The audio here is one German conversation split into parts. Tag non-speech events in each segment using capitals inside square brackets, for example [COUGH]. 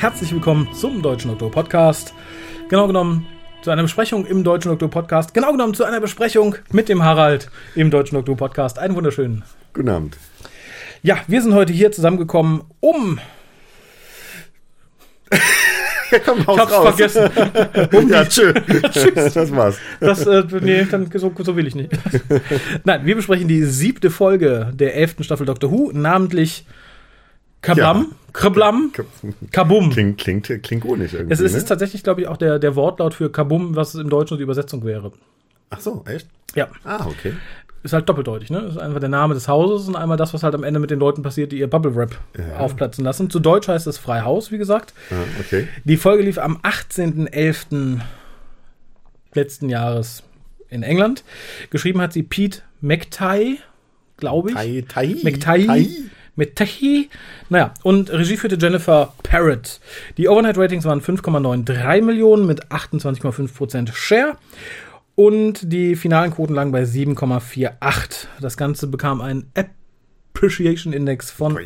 Herzlich willkommen zum Deutschen Doktor Podcast. Genau genommen zu einer Besprechung im Deutschen Doktor Podcast. Genau genommen zu einer Besprechung mit dem Harald im Deutschen Doktor Podcast. Einen wunderschönen. Guten Abend. Ja, wir sind heute hier zusammengekommen, um. [LAUGHS] Komm, Ich hab's vergessen. [LAUGHS] Um ja, tschö. Tschüss. [LAUGHS] Das war's. Das, äh, nee, dann, so, so will ich nicht. Nein, wir besprechen die siebte Folge der elften Staffel Doctor Who, namentlich Kablam, Ja. Krablam, Kabum. Klingt, klingt, klingt klingonisch irgendwie. Es ist, ne? ist tatsächlich, glaube ich, auch der, der Wortlaut für Kabum, was im Deutschen die Übersetzung wäre. Ach so, echt? Ja, Ah, okay. ist halt doppeldeutig, ne? Ist einfach der Name des Hauses und einmal das, was halt am Ende mit den Leuten passiert, die ihr Bubble Wrap Ja. aufplatzen lassen. Zu Deutsch heißt es Freihaus, wie gesagt. Ah, okay. Die Folge lief am 18.11. letzten Jahres in England. Geschrieben hat sie Pete McTighe, glaube ich. Tai, tai. Mit Tahi. Naja, und Regie führte Jennifer Parrott. Die Overnight-Ratings waren 5,93 Millionen mit 28,5% Share. Und die finalen Quoten lagen bei 7,48. Das Ganze bekam einen Appreciation Index von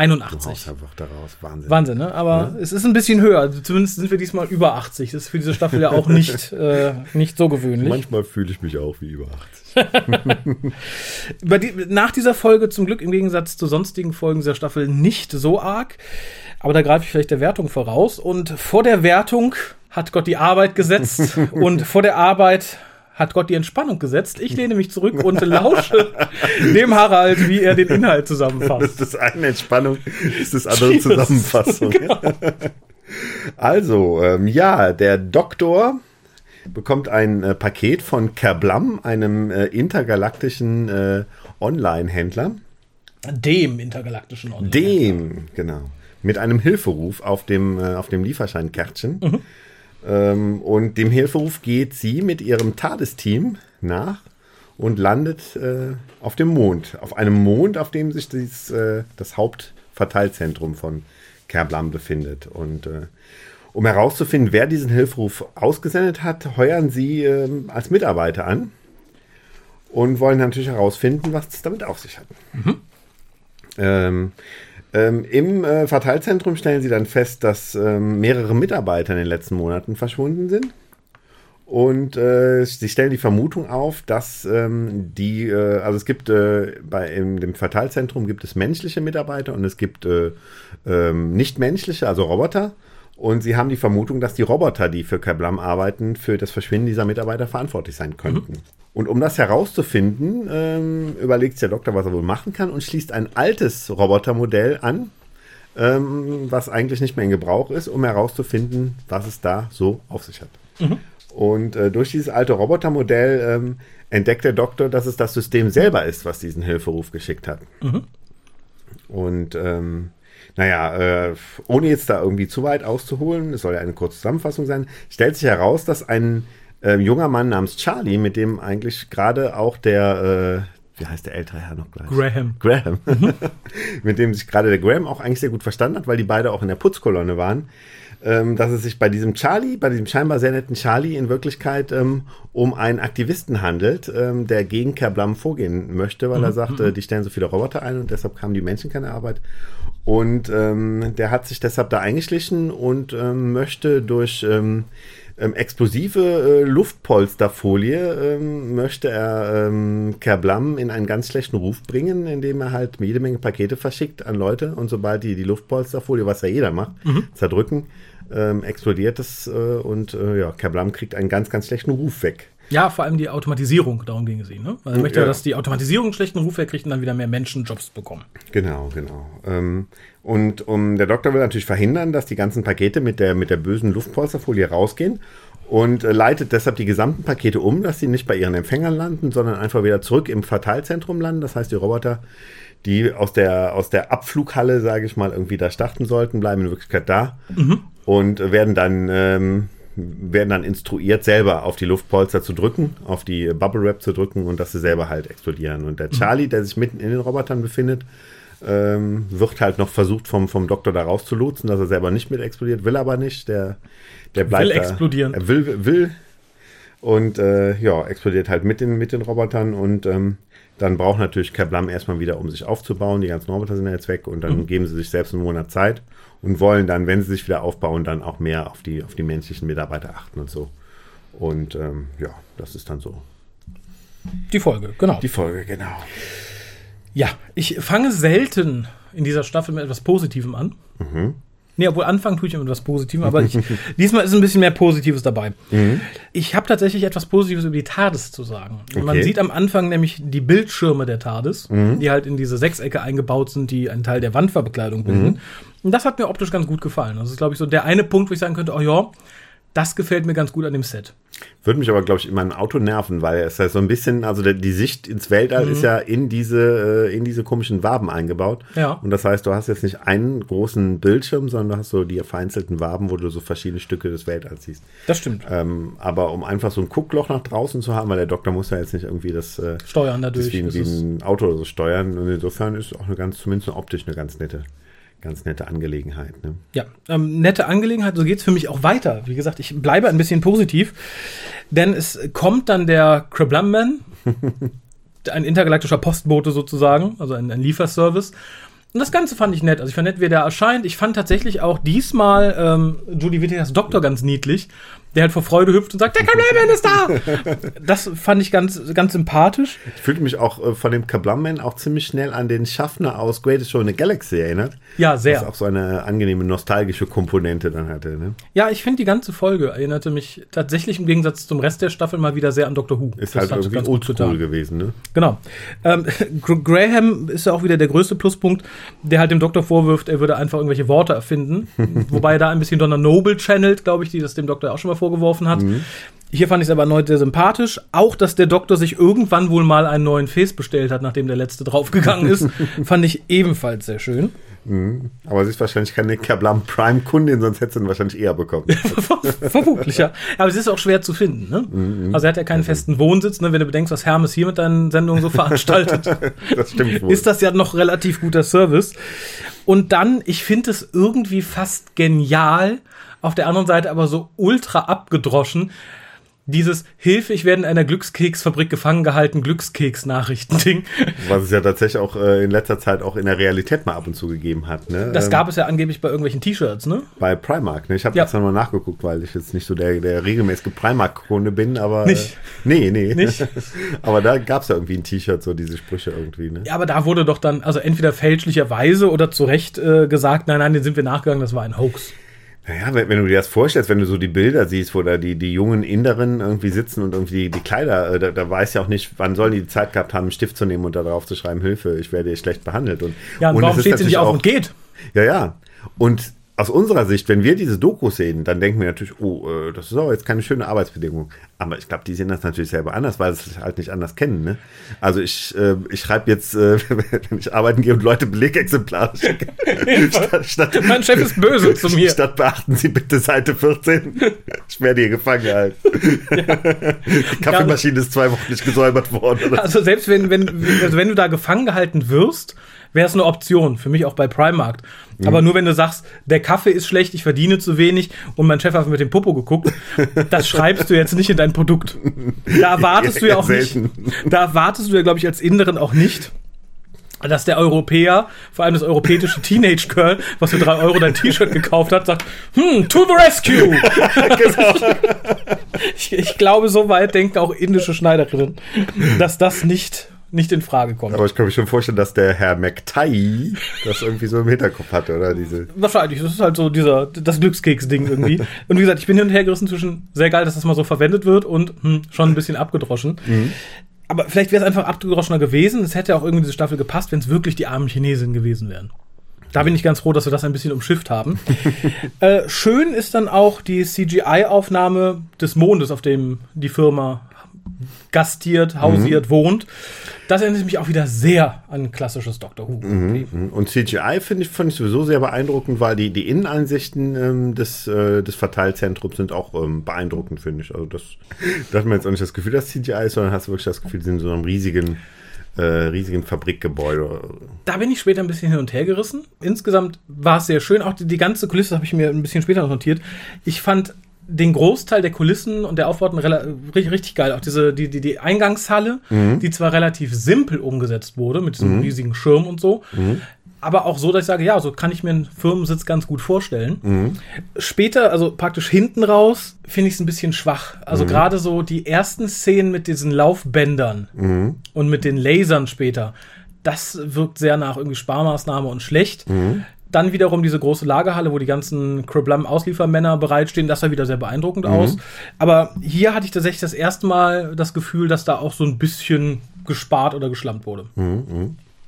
Ui, Du 81. haust einfach daraus. Wahnsinn. Wahnsinn, ne? Aber es ist ein bisschen höher. Zumindest sind wir diesmal über 80. Das ist für diese Staffel ja auch [LAUGHS] nicht, äh, nicht so gewöhnlich. Manchmal fühle ich mich auch wie über 80. [LAUGHS] Bei die, nach dieser Folge zum Glück im Gegensatz zu sonstigen Folgen dieser Staffel nicht so arg. Aber da greife ich vielleicht der Wertung voraus. Und vor der Wertung hat Gott die Arbeit gesetzt. [LAUGHS] und vor der Arbeit hat Gott die Entspannung gesetzt. Ich lehne mich zurück und lausche [LAUGHS] dem Harald, wie er den Inhalt Das zusammenfasst. ist das eine Entspannung, ist das andere Jesus. Zusammenfassung. [LAUGHS] Genau. Also, ähm, ja, der Doktor bekommt ein äh, Paket von Kerblam, einem äh, intergalaktischen äh, Online-Händler. Dem intergalaktischen Online. Dem, genau. Mit einem Hilferuf auf dem, äh, auf dem Lieferscheinkärtchen. Ähm, und dem Hilferuf geht sie mit ihrem TARDIS-Team nach und landet äh, auf dem Mond. Auf einem Mond, auf dem sich dies, äh, das Hauptverteilzentrum von Kerblam befindet. Und äh, um herauszufinden, wer diesen Hilferuf ausgesendet hat, heuern sie ähm, als Mitarbeiter an und wollen natürlich herausfinden, was es damit auf sich hat. Ähm, ähm, Im äh, Verteilzentrum stellen sie dann fest, dass ähm, mehrere Mitarbeiter in den letzten Monaten verschwunden sind. Und äh, sie stellen die Vermutung auf, dass ähm, die, äh, also es gibt äh, bei in dem Verteilzentrum gibt es menschliche Mitarbeiter und es gibt äh, ähm, nicht menschliche, also Roboter. Und sie haben die Vermutung, dass die Roboter, die für Kablam arbeiten, für das Verschwinden dieser Mitarbeiter verantwortlich sein könnten. Und um das herauszufinden, ähm, überlegt sich der Doktor, was er wohl machen kann und schließt ein altes Robotermodell an, ähm, was eigentlich nicht mehr in Gebrauch ist, um herauszufinden, was es da so auf sich hat. Und äh, durch dieses alte Robotermodell ähm, entdeckt der Doktor, dass es das System selber ist, was diesen Hilferuf geschickt hat. Und ähm, naja, äh, ohne jetzt da irgendwie zu weit auszuholen, es soll ja eine kurze Zusammenfassung sein, stellt sich heraus, dass ein äh, junger Mann namens Charlie, mit dem eigentlich gerade auch der, äh, wie heißt der ältere Herr noch gleich? Graham. Graham, [LAUGHS] mit dem sich gerade der Graham auch eigentlich sehr gut verstanden hat, weil die beide auch in der Putzkolonne waren, ähm, dass es sich bei diesem Charlie, bei diesem scheinbar sehr netten Charlie in Wirklichkeit ähm, um einen Aktivisten handelt, ähm, der gegen Kerblam vorgehen möchte, weil er sagte, die stellen so viele Roboter ein und deshalb kamen die Menschen keine Arbeit. Und ähm, der hat sich deshalb da eingeschlichen und ähm, möchte durch ähm, explosive äh, Luftpolsterfolie ähm, möchte er ähm, Kerblam in einen ganz schlechten Ruf bringen, indem er halt jede Menge Pakete verschickt an Leute und sobald die die Luftpolsterfolie, was ja jeder macht, zerdrücken, ähm, explodiert es äh, und äh, ja, Kerblam kriegt einen ganz, ganz schlechten Ruf weg. Ja, vor allem die Automatisierung, darum ging es ihm. Ne? Also er möchte ja, dass die Automatisierung einen schlechten Ruf herkriegt und dann wieder mehr Menschen Jobs bekommen. Genau, genau. Ähm, und um, der Doktor will natürlich verhindern, dass die ganzen Pakete mit der, mit der bösen Luftpolsterfolie rausgehen und äh, leitet deshalb die gesamten Pakete um, dass sie nicht bei ihren Empfängern landen, sondern einfach wieder zurück im Verteilzentrum landen. Das heißt, die Roboter, die aus der, aus der Abflughalle, sage ich mal, irgendwie da starten sollten, bleiben in Wirklichkeit da und werden dann, ähm, werden dann instruiert, selber auf die Luftpolster zu drücken, auf die Bubble Wrap zu drücken und dass sie selber halt explodieren. Und der Charlie, der sich mitten in den Robotern befindet, ähm, wird halt noch versucht vom, vom Doktor da rauszulotsen, dass er selber nicht mit explodiert, will aber nicht. Der, der bleibt Will da, explodieren. Er will, will und äh, ja, explodiert halt mit den, mit den Robotern und ähm, Dann braucht natürlich Kablam erstmal wieder, um sich aufzubauen. Die ganzen Roboter sind ja jetzt weg und dann Mhm. geben sie sich selbst einen Monat Zeit und wollen dann, wenn sie sich wieder aufbauen, dann auch mehr auf die, auf die menschlichen Mitarbeiter achten und so. Und ähm, ja, das ist dann so Die Folge, genau. die Folge, genau. ja, ich fange selten in dieser Staffel mit etwas Positivem an. Nee, obwohl anfangen tue ich immer etwas Positivem, aber ich, [LAUGHS] diesmal ist ein bisschen mehr Positives dabei. Ich habe tatsächlich etwas Positives über die TARDIS zu sagen. Man Okay. sieht am Anfang nämlich die Bildschirme der TARDIS, die halt in diese Sechsecke eingebaut sind, die einen Teil der Wandverbekleidung bilden. Und das hat mir optisch ganz gut gefallen. Das ist, glaube ich, so der eine Punkt, wo ich sagen könnte, oh ja, das gefällt mir ganz gut an dem Set. Würde mich aber, glaube ich, in meinem Auto nerven, weil es ja so ein bisschen, also die Sicht ins Weltall ist ja in diese, äh, in diese komischen Waben eingebaut. Ja. Und das heißt, du hast jetzt nicht einen großen Bildschirm, sondern du hast so die vereinzelten Waben, wo du so verschiedene Stücke des Weltalls siehst. Das stimmt. Ähm, aber um einfach so ein Guckloch nach draußen zu haben, weil der Doktor muss ja jetzt nicht irgendwie das, äh, Steuern dadurch. wie, Das wie ist- ein Auto oder so steuern. Und insofern ist auch eine ganz, zumindest optisch eine ganz nette, ganz nette Angelegenheit. Ne? Ja, ähm, nette Angelegenheit, so geht's für mich auch weiter. Wie gesagt, ich bleibe ein bisschen positiv, denn es kommt dann der Krablum-Man, [LAUGHS] ein intergalaktischer Postbote sozusagen, also ein, ein Lieferservice. Und das Ganze fand ich nett. Also ich fand nett, wie der erscheint. Ich fand tatsächlich auch diesmal ähm, Judy Whittakers Doktor ganz niedlich, der halt vor Freude hüpft und sagt, der Krablum-Man ist da! [LAUGHS] Das fand ich ganz, ganz sympathisch. Ich fühlte mich auch äh, von dem Kablam-Man auch ziemlich schnell an den Schaffner aus Greatest Show in the Galaxy erinnert. Ja, Was sehr. auch so eine angenehme nostalgische Komponente dann hatte. Ne? Ja, ich finde, die ganze Folge erinnerte mich tatsächlich im Gegensatz zum Rest der Staffel mal wieder sehr an Doctor Who. Ist Das halt irgendwie oldschool gewesen. Ne? Genau. Ähm, [LAUGHS] Gr- Graham ist ja auch wieder der größte Pluspunkt, der halt dem Doktor vorwirft, er würde einfach irgendwelche Worte erfinden. [LAUGHS] Wobei er da ein bisschen Donna Noble channelt, glaube ich, die das dem Doktor auch schon mal vorgeworfen hat. Hier fand ich es aber erneut sehr sympathisch. Auch, dass der Doktor sich irgendwann wohl mal einen neuen Face bestellt hat, nachdem der letzte draufgegangen ist, [LAUGHS] fand ich ebenfalls sehr schön. Aber sie ist wahrscheinlich keine Kablam Prime-Kundin, sonst hätte sie ihn wahrscheinlich eher bekommen. [LAUGHS] Vermutlich, ja. Aber es ist auch schwer zu finden. Ne? Also er hat ja keinen festen Wohnsitz. Ne? Wenn du bedenkst, was Hermes hier mit deinen Sendungen so [LAUGHS] veranstaltet. das stimmt wohl. ist das ja noch relativ guter Service. Und dann, ich finde es irgendwie fast genial, auf der anderen Seite aber so ultra abgedroschen, dieses Hilfe, ich werde in einer Glückskeksfabrik gefangen gehalten, Glückskeks-Nachrichtending. Was es ja tatsächlich auch äh, in letzter Zeit auch in der Realität mal ab und zu gegeben hat. Ne? Das Ähm, gab es ja angeblich bei irgendwelchen T-Shirts, ne? bei Primark. Ne? Ich habe Ja. jetzt nochmal nachgeguckt, weil ich jetzt nicht so der, der regelmäßige Primark-Kunde bin, aber. Nicht? Äh, nee, nee. Nicht? [LAUGHS] aber da gab es ja irgendwie ein T-Shirt, so diese Sprüche irgendwie. Ne? Ja, aber da wurde doch dann, also entweder fälschlicherweise oder zu Recht äh, gesagt, nein, nein, den sind wir nachgegangen, das war ein Hoax. Naja, wenn, wenn du dir das vorstellst, wenn du so die Bilder siehst, wo da die, die jungen Inderinnen irgendwie sitzen und irgendwie die, die Kleider, äh, da, da weiß ja auch nicht, wann sollen die die Zeit gehabt haben, einen Stift zu nehmen und da drauf zu schreiben, Hilfe, ich werde hier schlecht behandelt. Und, Ja, und, und warum steht sie nicht auf auch- und geht? Ja, ja. Und aus unserer Sicht, wenn wir diese Dokus sehen, dann denken wir natürlich, oh, äh, das ist aber jetzt keine schöne Arbeitsbedingung. Aber ich glaube, die sehen das natürlich selber anders, weil sie es halt nicht anders kennen. Ne? Also ich, äh, ich schreibe jetzt, äh, [LAUGHS] wenn ich arbeiten gehe und Leute Belegexemplare schicke, [LAUGHS] statt, statt, Mein Chef ist böse [LAUGHS] zu mir. statt beachten Sie bitte Seite 14. Ich werde hier gefangen gehalten. Die Kaffeemaschine ist zwei Wochen nicht gesäubert worden. Also selbst wenn, wenn, also wenn du da gefangen gehalten wirst, wäre es eine Option, für mich auch bei Primark. Aber nur wenn du sagst, der Kaffee ist schlecht, ich verdiene zu wenig und mein Chef hat mit dem Popo geguckt, [LAUGHS] das schreibst du jetzt nicht in dein Produkt. Da erwartest du ja auch Selten. nicht, da erwartest du ja, glaube ich, als Inneren auch nicht, dass der Europäer, vor allem das europäische [LAUGHS] Teenage Girl, was für drei Euro dein T-Shirt gekauft hat, sagt, hm, to the rescue! [LAUGHS] ich, ich glaube, so weit denken auch indische Schneiderinnen, dass das nicht, nicht in Frage kommt. Aber ich kann mir schon vorstellen, dass der Herr McTy das irgendwie so im Hinterkopf hatte, oder? Diese, Wahrscheinlich, das ist halt so dieser, das Glückskeks-Ding irgendwie. Und wie gesagt, ich bin hin und her gerissen zwischen sehr geil, dass das mal so verwendet wird und hm, schon ein bisschen abgedroschen. Aber vielleicht wäre es einfach abgedroschener gewesen. Es hätte auch irgendwie diese Staffel gepasst, wenn es wirklich die armen Chinesinnen gewesen wären. Da bin ich ganz froh, dass wir das ein bisschen umschifft haben. [LAUGHS] äh, schön ist dann auch die CGI-Aufnahme des Mondes, auf dem die Firma gastiert, hausiert, wohnt. Das erinnert mich auch wieder sehr an klassisches Doctor Who. und CGI finde ich, fand ich sowieso sehr beeindruckend, weil die, die Innenansichten ähm, des, äh, des Verteilzentrums sind auch ähm, beeindruckend, finde ich. Also das, da hat man jetzt auch nicht das Gefühl, dass CGI ist, sondern hast du wirklich das Gefühl, sie sind in so einem riesigen, äh, riesigen Fabrikgebäude. Da bin ich später ein bisschen hin und her gerissen. Insgesamt war es sehr schön. Auch die, die ganze Kulisse habe ich mir ein bisschen später notiert. Ich fand den Großteil der Kulissen und der Aufbauten richtig, geil. Auch diese, die, die, die Eingangshalle, die zwar relativ simpel umgesetzt wurde, mit diesem riesigen Schirm und so, aber auch so, dass ich sage, ja, so kann ich mir einen Firmensitz ganz gut vorstellen. Später, also praktisch hinten raus, finde ich es ein bisschen schwach. Also gerade so die ersten Szenen mit diesen Laufbändern und mit den Lasern später, das wirkt sehr nach irgendwie Sparmaßnahme und schlecht. Dann wiederum diese große Lagerhalle, wo die ganzen Criblam Ausliefermänner bereitstehen, das sah wieder sehr beeindruckend aus. Aber hier hatte ich tatsächlich das erste Mal das Gefühl, dass da auch so ein bisschen gespart oder geschlampt wurde.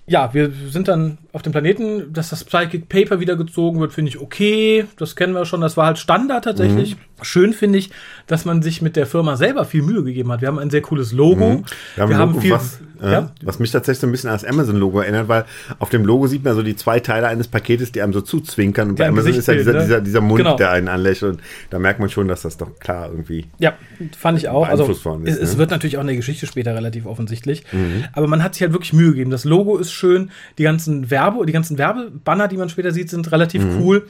Ja, wir sind dann auf dem Planeten, dass das Psychic Paper wieder gezogen wird, finde ich okay. Das kennen wir schon. Das war halt Standard tatsächlich. Schön finde ich, dass man sich mit der Firma selber viel Mühe gegeben hat. Wir haben ein sehr cooles Logo. Wir haben, ein Logo, was, äh, was mich tatsächlich so ein bisschen an das Amazon-Logo erinnert, weil auf dem Logo sieht man so die zwei Teile eines Paketes, die einem so zuzwinkern. Und bei Ja, Amazon ist ja Gesicht dieser, ne? dieser, dieser Mund, Genau. der einen anlächelt. Und da merkt man schon, dass das doch klar irgendwie. Ja, fand ich auch. Also, worden es, ist, es ne? wird natürlich auch in der Geschichte später relativ offensichtlich. Aber man hat sich halt wirklich Mühe gegeben. Das Logo ist schön. Die ganzen Werbe, die ganzen Werbebanner, die man später sieht, sind relativ cool.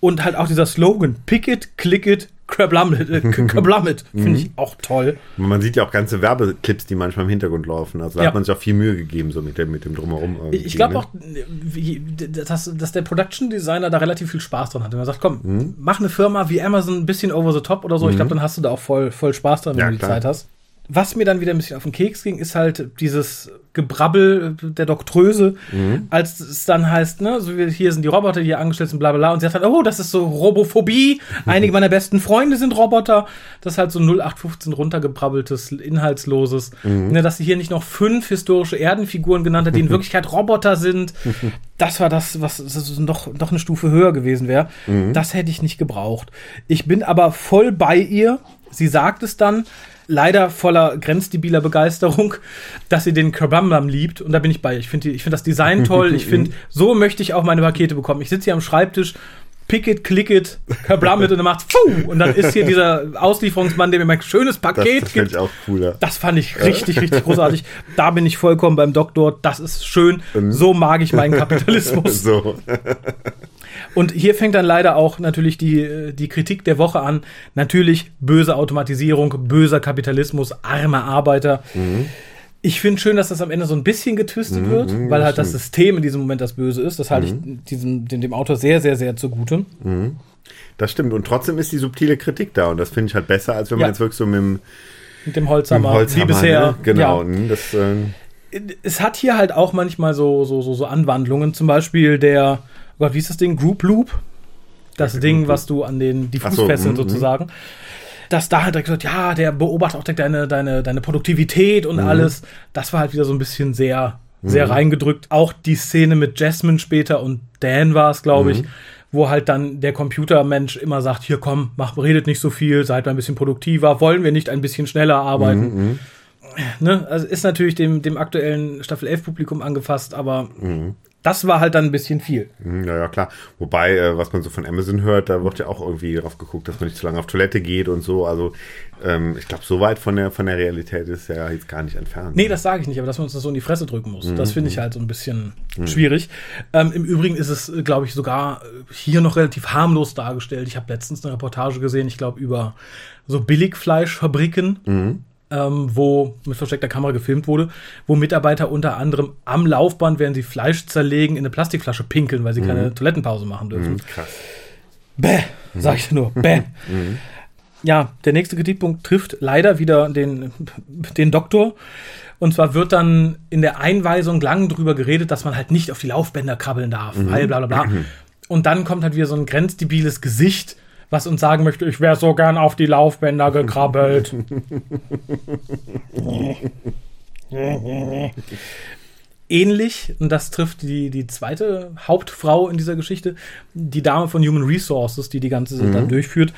Und halt auch dieser Slogan, Pick it, click it, Krablummet, äh, Krablummet, [LAUGHS] finde ich auch toll. Man sieht ja auch ganze Werbeclips, die manchmal im Hintergrund laufen. Also da Ja. hat man sich auch viel Mühe gegeben, so mit dem, mit dem Drumherum. Ich, ich glaube ne? auch, wie, dass, dass der Production Designer da relativ viel Spaß dran hat. Wenn man sagt, komm, Mhm. mach eine Firma wie Amazon ein bisschen over the top oder so, ich glaube, dann hast du da auch voll, voll Spaß dran, wenn Ja, du die klar. Zeit hast. Was mir dann wieder ein bisschen auf den Keks ging, ist halt dieses Gebrabbel der Doktröse, Mhm. als es dann heißt, ne, so wie hier sind die Roboter, die hier angestellt sind, bla bla bla. Und sie sagt dann, oh, das ist so Robophobie. [LAUGHS] Einige meiner besten Freunde sind Roboter. Das ist halt so 0815 runtergebrabbeltes, inhaltsloses. Mhm. Ne, dass sie hier nicht noch fünf historische Erdenfiguren genannt hat, die in [LAUGHS] Wirklichkeit Roboter sind. [LAUGHS] Das war das, was das noch, noch eine Stufe höher gewesen wäre. Mhm. Das hätte ich nicht gebraucht. Ich bin aber voll bei ihr. Sie sagt es dann, leider voller grenzdebiler Begeisterung, [LAUGHS] dass sie den Kabambam liebt. Und da bin ich bei ihr. Ich finde ich finde das Design [LAUGHS] toll. Ich finde, so möchte ich auch meine Pakete bekommen. Ich sitze hier am Schreibtisch, pick it, click it, kablammit und dann macht's [LAUGHS] Pfuh! Und dann ist hier dieser Auslieferungsmann, der mir mein schönes Das, Paket das finde gibt. ich auch cooler. Das fand ich richtig, richtig großartig. Da bin ich vollkommen beim Doktor. Das ist schön. Mhm. So mag ich meinen Kapitalismus. so. Und hier fängt dann leider auch natürlich die, die Kritik der Woche an. Natürlich böse Automatisierung, böser Kapitalismus, arme Arbeiter. Ich finde schön, dass das am Ende so ein bisschen getwistet wird, weil halt das System in diesem Moment das Böse ist. Das halte ich diesem, dem, dem Autor sehr, sehr, sehr zugute. Das stimmt. Und trotzdem ist die subtile Kritik da. Und das finde ich halt besser, als wenn man Ja. jetzt wirklich so mit dem, Mit dem mit dem Holzhammer, Holzhammer, wie bisher. Ne? Genau. Ja. ne? Das, äh, es hat hier halt auch manchmal so, so, so, so Anwandlungen. Zum Beispiel der, oh Gott, wie ist das Ding? Group Loop. Das Ja, Ding, was du an den, die Ach so, Fußfesseln mhm, sozusagen. Dass da halt direkt gesagt, ja, der beobachtet auch direkt deine, deine, deine Produktivität Mhm. und alles. Das war halt wieder so ein bisschen sehr, sehr reingedrückt. Auch die Szene mit Jasmine später und Dan war es, glaube Mhm. ich, wo halt dann der Computermensch immer sagt, hier komm, mach, redet nicht so viel, seid mal ein bisschen produktiver, wollen wir nicht ein bisschen schneller arbeiten. Mhm, Ne? Also ist natürlich dem, dem aktuellen Staffel 11 Publikum angefasst, aber Mhm. Das war halt dann ein bisschen viel. Hm, Ja, ja, klar. Wobei, äh, was man so von Amazon hört, da wird ja auch irgendwie drauf geguckt, dass man nicht zu lange auf Toilette geht und so. Also, ähm, ich glaube, so weit von der, von der Realität ist ja jetzt gar nicht entfernt. Nee, das sage ich nicht, aber dass man uns das so in die Fresse drücken muss. Mhm. Das finde ich halt so ein bisschen schwierig. Ähm, Im Übrigen ist es, glaube ich, sogar äh, hier noch relativ harmlos dargestellt. Ich habe letztens eine Reportage gesehen, ich glaube, über so Billigfleischfabriken. Mhm. Ähm, wo mit versteckter Kamera gefilmt wurde, wo Mitarbeiter unter anderem am Laufband, während sie Fleisch zerlegen, in eine Plastikflasche pinkeln, weil sie keine Toilettenpause machen dürfen. Mhm, krass. Bäh, sag ich nur. Bäh. Ja, der nächste Kritikpunkt trifft leider wieder den, den Doktor. Und zwar wird dann in der Einweisung lang drüber geredet, dass man halt nicht auf die Laufbänder krabbeln darf, weil bla bla bla. [CLEARS THROAT] Und dann kommt halt wieder so ein grenzdebiles Gesicht, was uns sagen möchte, ich wäre so gern auf die Laufbänder gekrabbelt. Ähnlich, und das trifft die, die zweite Hauptfrau in dieser Geschichte, die Dame von Human Resources, die die ganze Sache dann durchführt.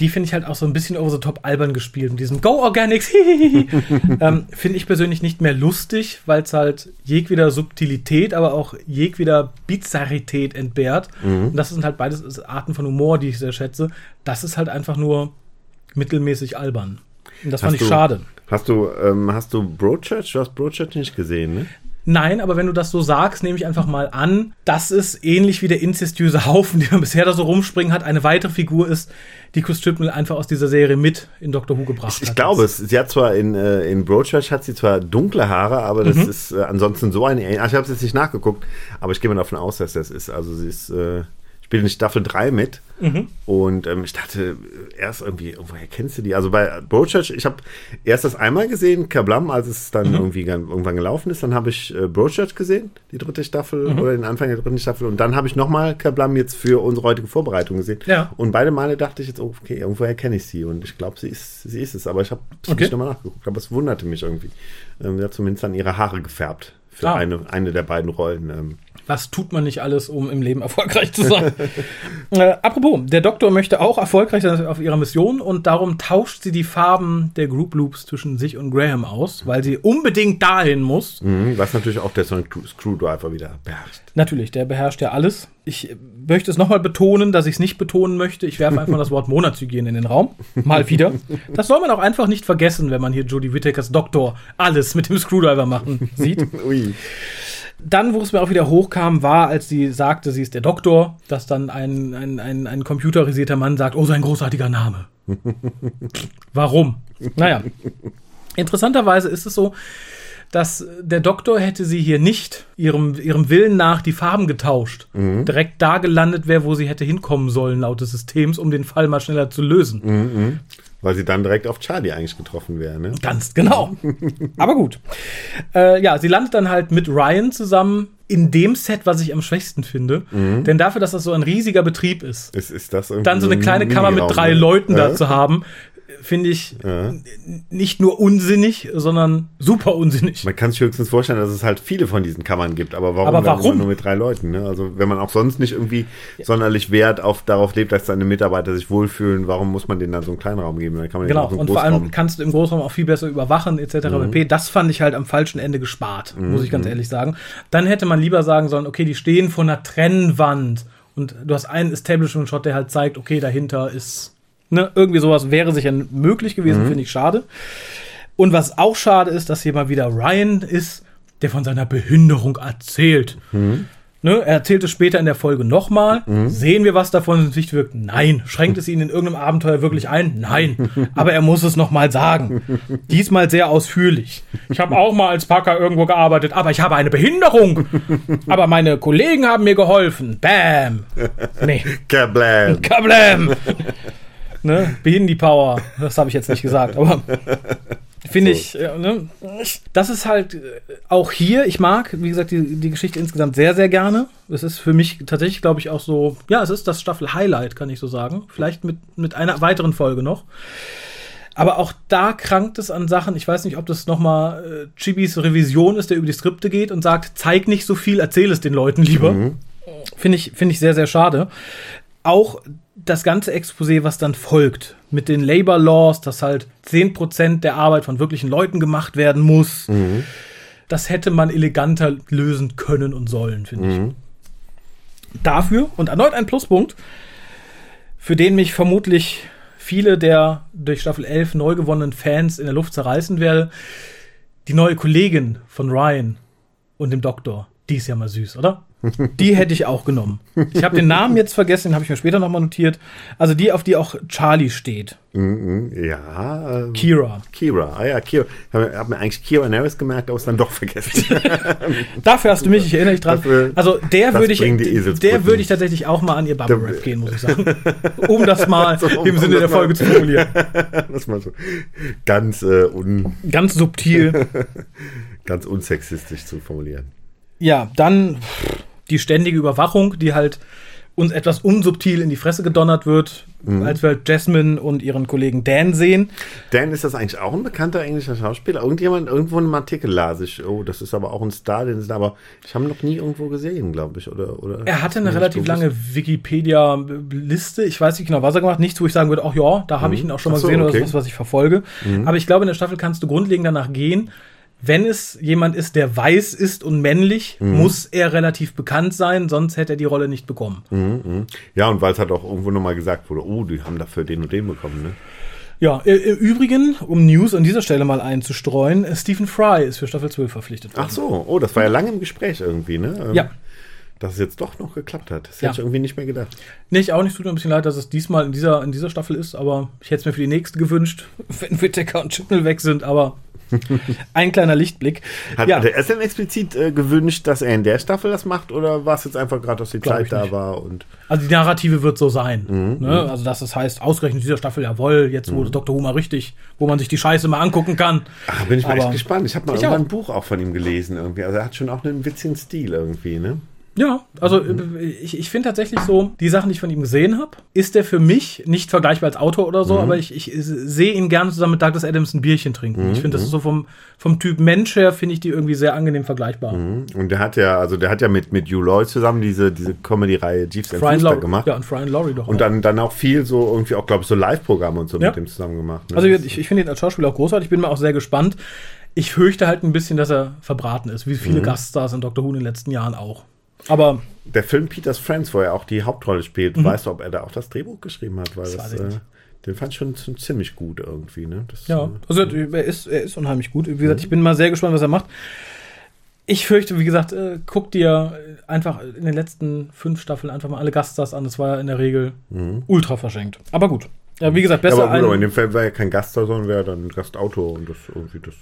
Die finde ich halt auch so ein bisschen over the top albern gespielt. Und diesen Go Organics, [LAUGHS] ähm, finde ich persönlich nicht mehr lustig, weil es halt jegweder Subtilität, aber auch jegweder Bizarrität entbehrt. Und das sind halt beides Arten von Humor, die ich sehr schätze. Das ist halt einfach nur mittelmäßig albern. Und das fand Hast ich du- schade. Hast du, ähm, hast du Broadchurch? Du hast Broadchurch nicht gesehen, ne? Nein, aber wenn du das so sagst, nehme ich einfach mal an, dass es ähnlich wie der inzestiöse Haufen, [LAUGHS] den man bisher da so rumspringen hat, eine weitere Figur ist, die Chris Chibnall einfach aus dieser Serie mit in Doctor Who gebracht Ich, ich hat. glaube, es, sie hat zwar in, äh, in Broadchurch hat sie zwar dunkle Haare, aber das Mhm. ist äh, ansonsten so eine. Ach, ich habe es jetzt nicht nachgeguckt, aber ich gehe mal davon aus, dass das ist. Also sie ist, äh, spielt in Staffel 3 mit. Mhm. Und ähm, ich dachte erst irgendwie, woher kennst du die? Also bei Broadchurch, ich habe erst das einmal gesehen, Kablam, als es Mhm. dann irgendwie gan- irgendwann gelaufen ist. Dann habe ich äh, Broadchurch gesehen, die dritte Staffel Mhm. oder den Anfang der dritten Staffel. Und dann habe ich nochmal Kablam jetzt für unsere heutige Vorbereitung gesehen. Ja. Und beide Male dachte ich jetzt, oh, okay, irgendwoher kenne ich sie. Und ich glaube, sie ist, sie ist es. Aber ich habe es Okay. nicht nochmal nachgeguckt. Aber es wunderte mich irgendwie. Ähm, sie hat zumindest dann ihre Haare gefärbt für Ah. eine, eine der beiden Rollen. Ähm, Was tut man nicht alles, um im Leben erfolgreich zu sein? [LAUGHS] äh, apropos, der Doktor möchte auch erfolgreich sein auf ihrer Mission und darum tauscht sie die Farben der Group Loops zwischen sich und Graham aus, weil sie unbedingt dahin muss. mhm, was natürlich auch der Sonic Screwdriver wieder beherrscht. Natürlich, der beherrscht ja alles. Ich möchte es nochmal betonen, dass ich es nicht betonen möchte. Ich werfe einfach das Wort Monatshygiene in den Raum. Mal wieder. Das soll man auch einfach nicht vergessen, wenn man hier Jodie Whittakers Doktor alles mit dem Screwdriver machen sieht. [LAUGHS] Ui. Dann, wo es mir auch wieder hochkam, war, als sie sagte, sie ist der Doktor, dass dann ein, ein, ein, ein computerisierter Mann sagt, oh, sein großartiger Name. [LAUGHS] Warum? Naja. Interessanterweise ist es so, dass der Doktor hätte sie hier nicht ihrem, ihrem Willen nach die Farben getauscht. Direkt da gelandet wäre, wo sie hätte hinkommen sollen, laut des Systems, um den Fall mal schneller zu lösen. Weil sie dann direkt auf Charlie eigentlich getroffen wäre, ne? Ganz genau. [LAUGHS] Aber gut. Äh, ja, sie landet dann halt mit Ryan zusammen in dem Set, was ich am schwächsten finde. Denn dafür, dass das so ein riesiger Betrieb ist, Ist, ist das dann so eine kleine Kammer mit drei ne? Leuten da Ja. zu haben, finde ich Ja. nicht nur unsinnig, sondern super unsinnig. Man kann sich höchstens vorstellen, dass es halt viele von diesen Kammern gibt. Aber warum, Aber warum? nur mit drei Leuten? Ne? Also wenn man auch sonst nicht irgendwie sonderlich Wert auf, darauf legt, dass seine Mitarbeiter sich wohlfühlen, warum muss man denen dann so einen kleinen Raum geben? Dann kann man Genau, einen und vor allem kannst du im Großraum auch viel besser überwachen, etc. Mhm. pp. Das fand ich halt am falschen Ende gespart, muss ich ganz ehrlich sagen. Dann hätte man lieber sagen sollen, okay, die stehen vor einer Trennwand und du hast einen Establishment-Shot, der halt zeigt, okay, dahinter ist, ne, irgendwie sowas wäre sicher möglich gewesen, Mhm. finde ich schade. Und was auch schade ist, dass hier mal wieder Ryan ist, der von seiner Behinderung erzählt. Mhm. Ne, er erzählt es später in der Folge nochmal. Sehen wir was davon ins Licht wirkt? Nein. Schränkt es ihn in irgendeinem Abenteuer wirklich ein? Nein. Aber er muss es nochmal sagen. Diesmal sehr ausführlich. Ich habe auch mal als Packer irgendwo gearbeitet, aber ich habe eine Behinderung. Aber meine Kollegen haben mir geholfen. Bam. Nee. Kablam! Kablam! Ne? Behindi-Power. Das habe ich jetzt nicht gesagt, aber [LAUGHS] finde ich, ja, ne? das ist halt äh, auch hier, ich mag, wie gesagt, die, die Geschichte insgesamt sehr, sehr gerne. Es ist für mich tatsächlich, glaube ich, auch so, ja, es ist das Staffel-Highlight, kann ich so sagen. Vielleicht mit, mit einer weiteren Folge noch. Aber auch da krankt es an Sachen. Ich weiß nicht, ob das nochmal äh, Chibis Revision ist, der über die Skripte geht und sagt, zeig nicht so viel, erzähl es den Leuten lieber. Finde ich, finde ich sehr, sehr schade. Auch das ganze Exposé, was dann folgt, mit den Labor Laws, dass halt 10% der Arbeit von wirklichen Leuten gemacht werden muss, das hätte man eleganter lösen können und sollen, finde ich. Dafür, und erneut ein Pluspunkt, für den mich vermutlich viele der durch Staffel 11 neu gewonnenen Fans in der Luft zerreißen werde, die neue Kollegin von Ryan und dem Doktor. Die ist ja mal süß, oder? Die hätte ich auch genommen. Ich habe den Namen jetzt vergessen, den habe ich mir später nochmal notiert. Also die, auf die auch Charlie steht. Mhm, Ja, ähm, Kira. Kira. Ah ja, Kira. Ich habe hab mir eigentlich Kira Harris gemerkt, aber es dann doch vergessen. [LAUGHS] Dafür hast du mich, ich erinnere dich dran. Dafür- Also der würde ich, der würde ich tatsächlich auch mal an ihr Bubble Rap Der- gehen, muss ich sagen. [LAUGHS] Um das mal So, um im Sinne das der mal- Folge zu formulieren. [LAUGHS] das mal so ganz, äh, un, Ganz subtil. ganz unsexistisch zu formulieren. Ja, dann die ständige Überwachung, die halt uns etwas unsubtil in die Fresse gedonnert wird, Mhm. als wir halt Jasmine und ihren Kollegen Dan sehen. Dan, ist das eigentlich auch ein bekannter englischer Schauspieler? Irgendjemand, irgendwo in einem Artikel las ich, oh, das ist aber auch ein Star, den ist aber ich habe ihn noch nie irgendwo gesehen, glaube ich, oder, oder? Er hatte eine relativ bewusst. lange Wikipedia-Liste. Ich weiß nicht genau, was er gemacht hat. Nichts, wo ich sagen würde, ach ja, da habe ich ihn auch schon mal Mhm. So, gesehen oder okay. Mhm. das ist was, was ich verfolge. Aber ich glaube, in der Staffel kannst du grundlegend danach gehen. Wenn es jemand ist, der weiß ist und männlich, Mhm. muss er relativ bekannt sein, sonst hätte er die Rolle nicht bekommen. Ja, und weil es halt auch irgendwo nochmal gesagt wurde, oh, die haben dafür den und den bekommen, ne? Ja, im Übrigen, um News an dieser Stelle mal einzustreuen, äh, Stephen Fry ist für Staffel 12 verpflichtet worden. Ach so, oh, das war ja lange im Gespräch irgendwie, ne? Ähm, Ja. Dass es jetzt doch noch geklappt hat. Das Ja. hätte ich irgendwie nicht mehr gedacht. Nee, ich auch nicht. Tut mir ein bisschen leid, dass es diesmal in dieser, in dieser Staffel ist, aber ich hätte es mir für die nächste gewünscht, [LAUGHS] wenn Whittaker und Chibnall weg sind, aber [LAUGHS] ein kleiner Lichtblick. Hat, ja, hat er es denn explizit äh, gewünscht, dass er in der Staffel das macht oder war es jetzt einfach gerade, dass die Glaub Zeit da war und also die Narrative wird so sein. Mhm, ne? Also, dass es heißt, ausgerechnet in dieser Staffel, jawohl, jetzt wurde Dr. Who mal richtig, wo man sich die Scheiße mal angucken kann. Ach, bin ich mal Aber- echt gespannt. Ich habe mal irgendwann auch. ein Buch auch von ihm gelesen irgendwie. Also er hat schon auch einen witzigen Stil irgendwie, ne? Ja, also Mhm. äh, ich, ich finde tatsächlich so, die Sachen, die ich von ihm gesehen habe, ist der für mich nicht vergleichbar als Autor oder Mhm. so, aber ich, ich sehe ihn gerne zusammen mit Douglas Adams ein Bierchen trinken. Ich finde, Mhm. das ist so vom, vom Typ Mensch her, finde ich die irgendwie sehr angenehm vergleichbar. Und der hat ja, also der hat ja mit, mit Hugh Lloyd zusammen diese, diese Comedy-Reihe Jeeves and Fuster Laurie, gemacht. ja, und Brian Laurie doch. Und auch. dann, dann auch viel so irgendwie auch, glaube ich, so Live-Programme und so Ja. mit dem zusammen gemacht. Ne? Also ich, ich finde ihn als Schauspieler auch großartig, ich bin mal auch sehr gespannt. Ich fürchte halt ein bisschen, dass er verbraten ist, wie Mhm. viele Gaststars in Doctor Who in den letzten Jahren auch. Aber der Film Peter's Friends, wo er auch die Hauptrolle spielt, weißt du, ob er da auch das Drehbuch geschrieben hat? Weil Mhm. Das das, äh, den fand ich schon, ziemlich gut irgendwie, ne? Das, Ja, äh, also er ist, er ist unheimlich gut. Wie gesagt, ich bin mal sehr gespannt, was er macht. Ich fürchte, wie gesagt, äh, guck dir einfach in den letzten fünf Staffeln einfach mal alle Gaststars an. Das war ja in der Regel ultra verschenkt. Aber gut. Ja, wie gesagt, Ja, besser aber gut, aber in dem Fall war er kein Gaststar, sondern wäre dann ein Gastautor und das irgendwie das.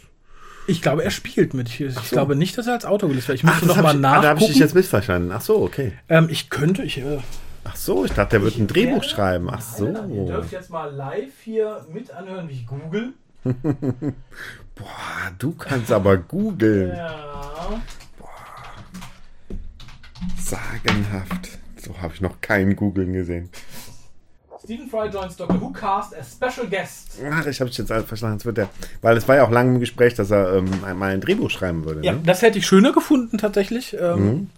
Ich glaube, er spielt mit. Ich, ich so. glaube nicht, dass er als Autor gelistet wird. Ich müsste das noch hab mal ich, ah, da habe ich dich nachgucken. jetzt missverstanden. Ach so, okay. ähm, ich könnte, ich, äh, Ach so, ich dachte, der wird ein Drehbuch werde- schreiben. Ach so. Ihr dürft jetzt mal live hier mit anhören, wie ich google. [LAUGHS] Boah, du kannst aber googeln. Ja. Sagenhaft. So habe ich noch keinen googeln gesehen. Stephen Fry joins Doctor Who cast as special guest. Ach, ich habe jetzt alles verstanden. Es wird der, weil es war ja auch lange im Gespräch, dass er ähm, mal ein Drehbuch schreiben würde. Ja, Ne? das hätte ich schöner gefunden tatsächlich. Ähm,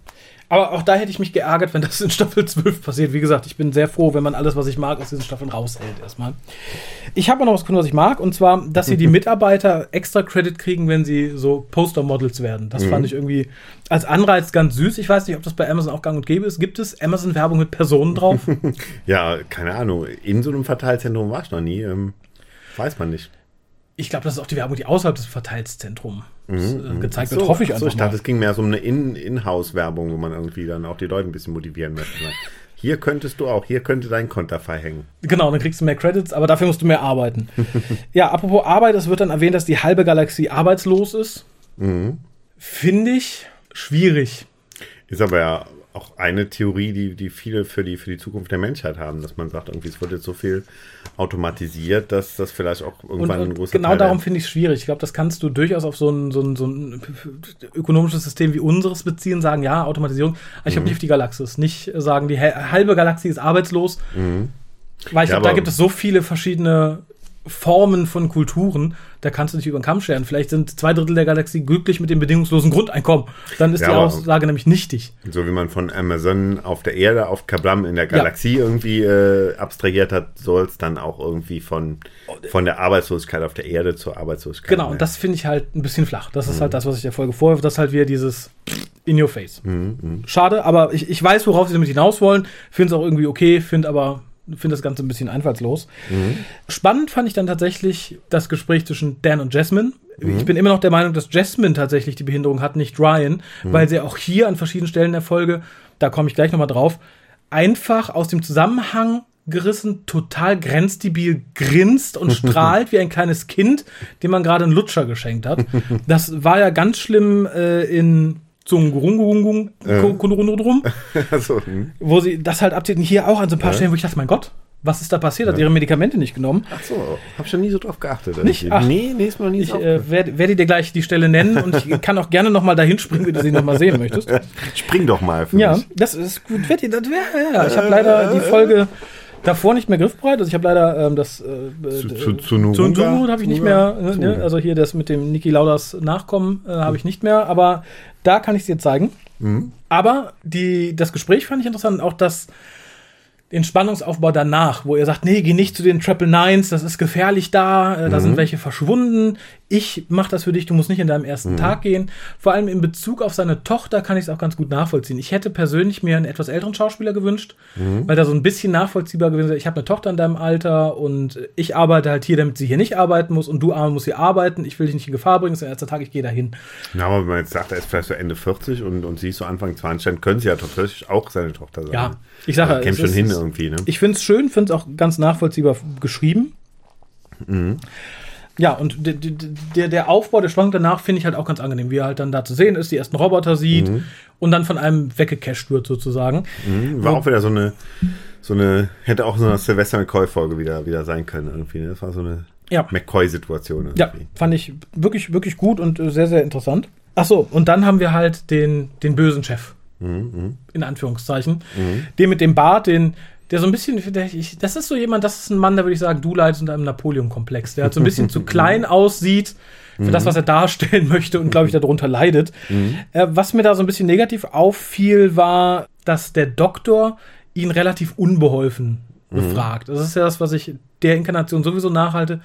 Aber auch da hätte ich mich geärgert, wenn das in Staffel 12 passiert. Wie gesagt, ich bin sehr froh, wenn man alles, was ich mag, aus diesen Staffeln raushält erstmal. Ich habe noch was gefunden, was ich mag, und zwar, dass sie die [LAUGHS] Mitarbeiter extra Credit kriegen, wenn sie so Poster-Models werden. Das fand ich irgendwie als Anreiz ganz süß. Ich weiß nicht, ob das bei Amazon auch gang und gäbe ist. Gibt es Amazon-Werbung mit Personen drauf? [LAUGHS] Ja, keine Ahnung. In so einem Verteilzentrum war ich noch nie. Ähm, weiß man nicht. Ich glaube, das ist auch die Werbung, die außerhalb des Verteilszentrums äh, gezeigt wird. So, Hoffe ich ach einfach so, ich dachte, es ging mehr so um eine In- In-House-Werbung, wo man irgendwie dann auch die Leute ein bisschen motivieren möchte. Hier könntest du auch, hier könnte dein Konterfei hängen. Genau, dann kriegst du mehr Credits, aber dafür musst du mehr arbeiten. [LAUGHS] ja, apropos Arbeit, es wird dann erwähnt, dass die halbe Galaxie arbeitslos ist. Finde ich schwierig. Ist aber ja auch eine Theorie, die, die viele für die, für die Zukunft der Menschheit haben, dass man sagt, irgendwie es wird jetzt so viel automatisiert, dass das vielleicht auch Und, irgendwann ein und großer genau Teil darum finde ich es schwierig. Ich glaube, das kannst du durchaus auf so ein, so, ein, so ein ökonomisches System wie unseres beziehen, sagen, ja, Automatisierung. Aber ich Mhm. glaube nicht auf die Galaxis. Nicht sagen, die halbe Galaxie ist arbeitslos. Weil ich Mhm. Ja, glaube, da gibt es so viele verschiedene Formen von Kulturen, da kannst du nicht über den Kamm scheren. Vielleicht sind zwei Drittel der Galaxie glücklich mit dem bedingungslosen Grundeinkommen. Dann ist Ja, die Aussage nämlich nichtig. So wie man von Amazon auf der Erde, auf Kablam in der Galaxie irgendwie äh, abstrahiert hat, soll es dann auch irgendwie von, von der Arbeitslosigkeit auf der Erde zur Arbeitslosigkeit. Genau, und das finde ich halt ein bisschen flach. Das Mhm. ist halt das, was ich der Folge vorwirf. Das ist halt wieder dieses in your face. Mhm, Schade, aber ich, ich weiß, worauf sie damit hinaus wollen. Finde es auch irgendwie okay, finde aber finde das Ganze ein bisschen einfallslos. Mhm. Spannend fand ich dann tatsächlich das Gespräch zwischen Dan und Jasmine. Mhm. Ich bin immer noch der Meinung, dass Jasmine tatsächlich die Behinderung hat, nicht Ryan, Mhm. weil sie auch hier an verschiedenen Stellen der Folge, da komme ich gleich nochmal drauf, einfach aus dem Zusammenhang gerissen, total grenzdebil grinst und [LAUGHS] strahlt wie ein kleines Kind, dem man gerade einen Lutscher geschenkt hat. [LAUGHS] Das war ja ganz schlimm äh, in Zungurungung, Kunurundrum, [LAUGHS] also, hm. wo sie das halt abzählen. Hier auch an so ein paar Stellen, wo ich dachte, mein Gott, was ist da passiert? Hat ihre Medikamente nicht genommen. Ach so, hab schon nie so drauf geachtet. Nicht? Ach. nee, mir noch nie Ich so äh, werde, werde dir gleich die Stelle nennen und [LAUGHS] ich kann auch gerne noch mal dahin springen, wenn du sie noch mal sehen möchtest. Spring doch mal für Ja, mich. das ist gut. Wird, das wär, ja, ich habe leider die Folge davor nicht mehr griffbereit. Also ich habe leider ähm, das äh, Zu- äh, zu- zu zu Nurunga? Nurunga habe ich nicht mehr. Äh, Ne? Also hier das mit dem Niki Laudas Nachkommen äh, habe ich nicht mehr. Aber da kann ich es dir zeigen. Mhm. Aber die, das Gespräch fand ich interessant. Auch das den Spannungsaufbau danach, wo er sagt, nee, geh nicht zu den Triple Nines, das ist gefährlich da, äh, da sind welche verschwunden. Ich mach das für dich, du musst nicht in deinem ersten Tag gehen. Vor allem in Bezug auf seine Tochter kann ich es auch ganz gut nachvollziehen. Ich hätte persönlich mir einen etwas älteren Schauspieler gewünscht, weil da so ein bisschen nachvollziehbar gewesen wäre. Ich habe eine Tochter in deinem Alter und ich arbeite halt hier, damit sie hier nicht arbeiten muss und du Arme musst hier arbeiten. Ich will dich nicht in Gefahr bringen, es ist der erste Tag, ich gehe dahin. Ja, aber wenn man jetzt sagt, er ist vielleicht so Ende 40 und, und sie ist so Anfang 20, dann können sie ja tatsächlich auch seine Tochter sein. Ja, ich sage, ja, käme es schon hin irgendwie, ne? Ich finde es schön, finde es auch ganz nachvollziehbar geschrieben. Ja, und der, der, der Aufbau, der Schwank danach finde ich halt auch ganz angenehm, wie er halt dann da zu sehen ist, die ersten Roboter sieht und dann von einem weggecasht wird sozusagen. War auch wieder so eine, so eine, hätte auch so eine Sylvester McCoy-Folge wieder, wieder sein können irgendwie. Ne? Das war so eine Ja. McCoy-Situation Ja, fand ich wirklich, wirklich gut und äh, sehr, sehr interessant. Ach so, und dann haben wir halt den, den bösen Chef. In Anführungszeichen. Den mit dem Bart, den, der so ein bisschen, ich, das ist so jemand, das ist ein Mann, da würde ich sagen, du leidest unter einem Napoleon-Komplex. Der halt so ein bisschen [LAUGHS] zu klein aussieht für das, was er darstellen [LAUGHS] möchte und, glaube ich, darunter leidet. Äh, was mir da so ein bisschen negativ auffiel, war, dass der Doktor ihn relativ unbeholfen befragt. Das ist ja das, was ich der Inkarnation sowieso nachhalte,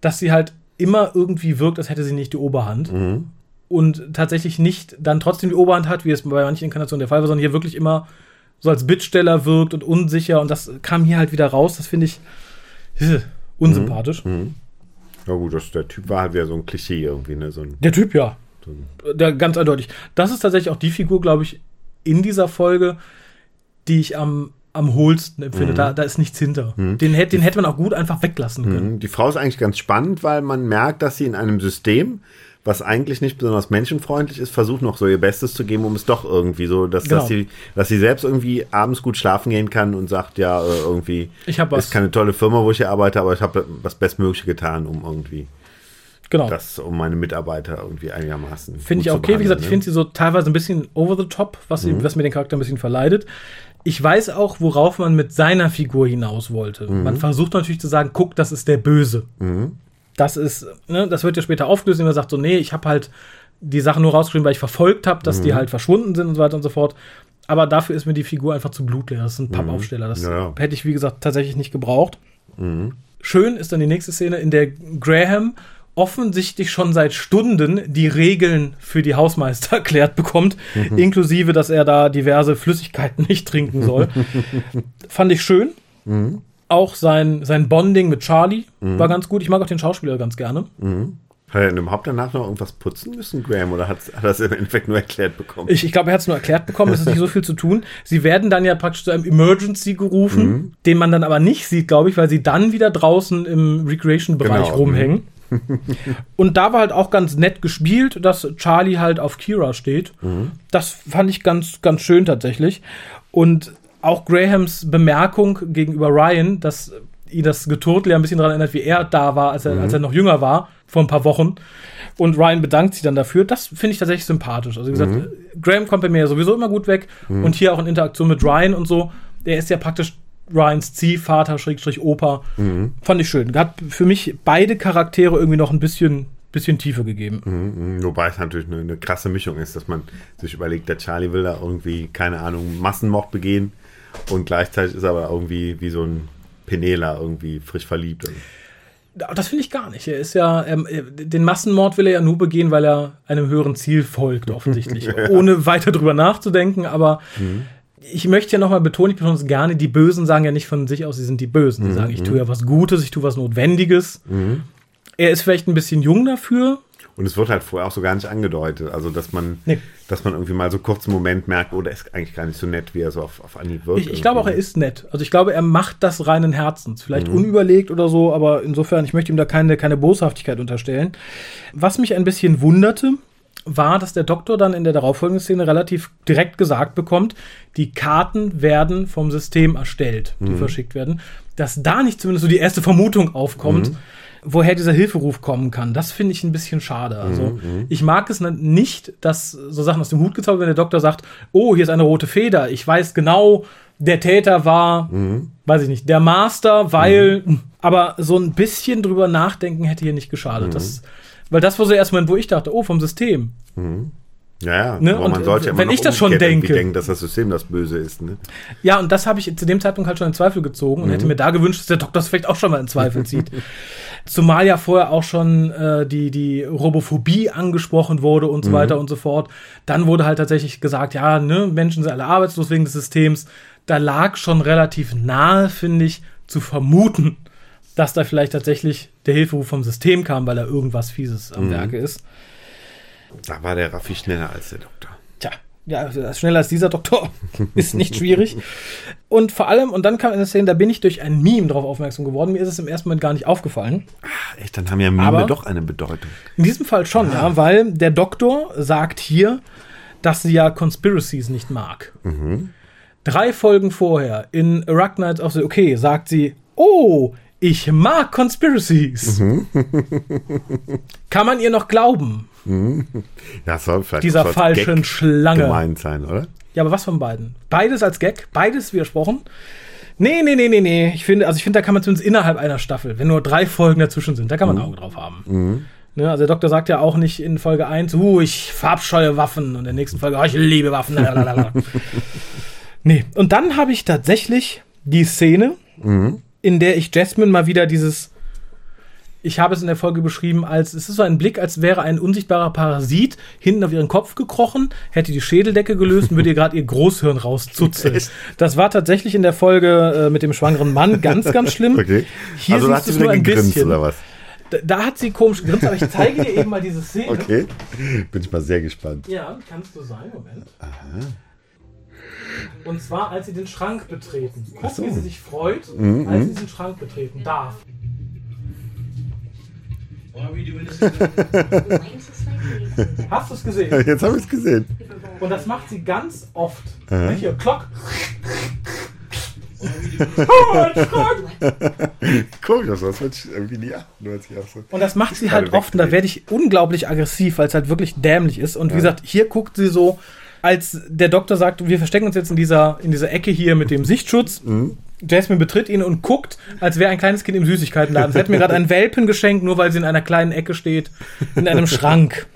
dass sie halt immer irgendwie wirkt, als hätte sie nicht die Oberhand. Und tatsächlich nicht dann trotzdem die Oberhand hat, wie es bei manchen Inkarnationen der Fall war, sondern hier wirklich immer so als Bittsteller wirkt und unsicher. Und das kam hier halt wieder raus. Das finde ich äh, unsympathisch. Ja gut, das, der Typ war halt wieder so ein Klischee irgendwie, ne? So ein, Der Typ, ja. so ein Der, ganz eindeutig. Das ist tatsächlich auch die Figur, glaube ich, in dieser Folge, die ich am, am hohlsten empfinde. Da, da ist nichts hinter. Den, hätte, den hätte man auch gut einfach weglassen können. Mhm. Die Frau ist eigentlich ganz spannend, weil man merkt, dass sie in einem System, was eigentlich nicht besonders menschenfreundlich ist, versucht noch so ihr Bestes zu geben, um es doch irgendwie so, dass, Genau. dass, sie, dass sie selbst irgendwie abends gut schlafen gehen kann und sagt, ja, äh, irgendwie Ich hab was. ist keine tolle Firma, wo ich hier arbeite, aber ich habe das Bestmögliche getan, um irgendwie Genau. das, um meine Mitarbeiter irgendwie einigermaßen. Finde ich auch okay. Wie gesagt, behandeln, ich ne? finde sie so teilweise ein bisschen over the top, was, sie, was mir den Charakter ein bisschen verleidet. Ich weiß auch, worauf man mit seiner Figur hinaus wollte. Man versucht natürlich zu sagen, guck, das ist der Böse. Das ist, ne, das wird ja später aufgelöst, indem man sagt so, nee, ich habe halt die Sachen nur rausgeschrieben, weil ich verfolgt habe, dass die halt verschwunden sind und so weiter und so fort. Aber dafür ist mir die Figur einfach zu blutleer. Das ist ein Pappaufsteller. Das Ja, ja. hätte ich, wie gesagt, tatsächlich nicht gebraucht. Schön ist dann die nächste Szene, in der Graham offensichtlich schon seit Stunden die Regeln für die Hausmeister [LAUGHS] erklärt bekommt, inklusive, dass er da diverse Flüssigkeiten [LAUGHS] nicht trinken soll. [LAUGHS] Fand ich schön. Auch sein, sein Bonding mit Charlie war ganz gut. Ich mag auch den Schauspieler ganz gerne. Hat er denn überhaupt danach noch irgendwas putzen müssen, Graham, oder hat, hat er es im Endeffekt nur erklärt bekommen? Ich, ich glaube, er hat es nur erklärt bekommen, es ist nicht so viel zu tun. Sie werden dann ja praktisch zu einem Emergency gerufen, den man dann aber nicht sieht, glaube ich, weil sie dann wieder draußen im Recreation-Bereich Genau. rumhängen. Und da war halt auch ganz nett gespielt, dass Charlie halt auf Kira steht. Das fand ich ganz, ganz schön tatsächlich. Und auch Grahams Bemerkung gegenüber Ryan, dass ihn das Geturtel ja ein bisschen daran erinnert, wie er da war, als er, als er noch jünger war, vor ein paar Wochen. Und Ryan bedankt sich dann dafür. Das finde ich tatsächlich sympathisch. Also wie gesagt, Graham kommt bei mir ja sowieso immer gut weg. Und hier auch in Interaktion mit Ryan und so. Der ist ja praktisch Ryans Ziehvater, Schrägstrich Opa. Fand ich schön. Hat für mich beide Charaktere irgendwie noch ein bisschen, bisschen Tiefe gegeben. Mhm, Wobei es natürlich eine, eine krasse Mischung ist, dass man sich überlegt, der Charlie will da irgendwie, keine Ahnung, Massenmord begehen und gleichzeitig ist er aber irgendwie wie so ein Penela irgendwie frisch verliebt. Das finde ich gar nicht. Er ist ja, ähm, äh, den Massenmord will er ja nur begehen, weil er einem höheren Ziel folgt, offensichtlich. [LAUGHS] Ohne weiter drüber nachzudenken, aber ich möchte ja nochmal betonen, ich betone es gerne, die Bösen sagen ja nicht von sich aus, sie sind die Bösen. Die sagen, ich tue ja was Gutes, ich tue was Notwendiges. Er ist vielleicht ein bisschen jung dafür. Und es wird halt vorher auch so gar nicht angedeutet. Also, dass man, Nee. dass man irgendwie mal so kurz einen Moment merkt, oh, der ist eigentlich gar nicht so nett, wie er so auf, auf Anhieb wirkt. Ich, ich glaube auch, er ist nett. Also ich glaube, er macht das reinen Herzens. Vielleicht unüberlegt oder so, aber insofern, ich möchte ihm da keine, keine Boshaftigkeit unterstellen. Was mich ein bisschen wunderte, war, dass der Doktor dann in der darauffolgenden Szene relativ direkt gesagt bekommt, die Karten werden vom System erstellt, die verschickt werden. Dass da nicht zumindest so die erste Vermutung aufkommt, woher dieser Hilferuf kommen kann. Das finde ich ein bisschen schade. Also ich mag es nicht, dass so Sachen aus dem Hut gezaubert werden, wenn der Doktor sagt, oh, hier ist eine rote Feder. Ich weiß genau, der Täter war, weiß ich nicht, der Master, weil, aber so ein bisschen drüber nachdenken hätte hier nicht geschadet. Das, weil das war so erstmal, wo ich dachte, oh, vom System. Ja, ja. Ne? Aber Und, man sollte ja wenn ich das schon denke- denken, dass das System das Böse ist. Ne? Ja, und das habe ich zu dem Zeitpunkt halt schon in Zweifel gezogen und hätte mir da gewünscht, dass der Doktor das vielleicht auch schon mal in Zweifel zieht. [LAUGHS] Zumal ja vorher auch schon äh, die, die Robophobie angesprochen wurde und so weiter und so fort. Dann wurde halt tatsächlich gesagt, ja, ne, Menschen sind alle arbeitslos wegen des Systems. Da lag schon relativ nahe, finde ich, zu vermuten, dass da vielleicht tatsächlich der Hilferuf vom System kam, weil da irgendwas Fieses am Werke ist. Da war der Raffi schneller als der Doktor. Tja, ja, schneller als dieser Doktor [LAUGHS] ist nicht schwierig. Und vor allem, und dann kam eine Szene, da bin ich durch ein Meme drauf aufmerksam geworden. Mir ist es im ersten Moment gar nicht aufgefallen. Ach, echt, dann haben ja Mime Aber- doch eine Bedeutung. In diesem Fall schon, ja, weil der Doktor sagt hier, dass sie ja Conspiracies nicht mag. Drei Folgen vorher in Arachnids of the Okay sagt sie, oh, ich mag Conspiracies. [LAUGHS] Kann man ihr noch glauben, Ja, soll vielleicht dieser falschen Gag Schlange? gemeint sein, oder? Ja, aber was von beiden? Beides als Gag, beides widersprochen. Nee, nee, nee, nee, nee. Ich finde, also ich finde, da kann man zumindest innerhalb einer Staffel, wenn nur drei Folgen dazwischen sind, da kann man ein Auge drauf haben. Ne, also der Doktor sagt ja auch nicht in Folge 1, uh, ich verabscheue Waffen und in der nächsten Folge, oh, ich liebe Waffen. [LAUGHS] nee, und dann habe ich tatsächlich die Szene, in der ich Jasmine mal wieder dieses ich habe es in der Folge beschrieben als, es ist so ein Blick, als wäre ein unsichtbarer Parasit hinten auf ihren Kopf gekrochen, hätte die Schädeldecke gelöst und würde ihr gerade ihr Großhirn rauszuzeln. Das war tatsächlich in der Folge äh, mit dem schwangeren Mann ganz, ganz schlimm. Okay. Hier also siehst hat sie du es nur ein bisschen. oder was? Da, da hat sie komisch gegrinst, aber ich zeige dir eben mal diese Szene. Okay. Bin ich mal sehr gespannt. Ja, kannst du sein, Moment. Und zwar, als sie den Schrank betreten. Guck, so. wie sie sich freut, Mhm, als sie diesen Schrank betreten darf. [LAUGHS] Hast du es gesehen? Jetzt habe ich es gesehen. Und das macht sie ganz oft. Nicht Hier, this? [LAUGHS] Oh. [LAUGHS] Komisch, das würde ich irgendwie nie achten. als ich so. Und das macht sie halt oft. Und da werde ich unglaublich aggressiv, weil es halt wirklich dämlich ist. Und wie gesagt, hier guckt sie so, als der Doktor sagt, wir verstecken uns jetzt in dieser, in dieser Ecke hier mit dem Sichtschutz. Jasmine betritt ihn und guckt, als wäre ein kleines Kind im Süßigkeitenladen. Sie hat mir gerade einen Welpen geschenkt, nur weil sie in einer kleinen Ecke steht, in einem Schrank.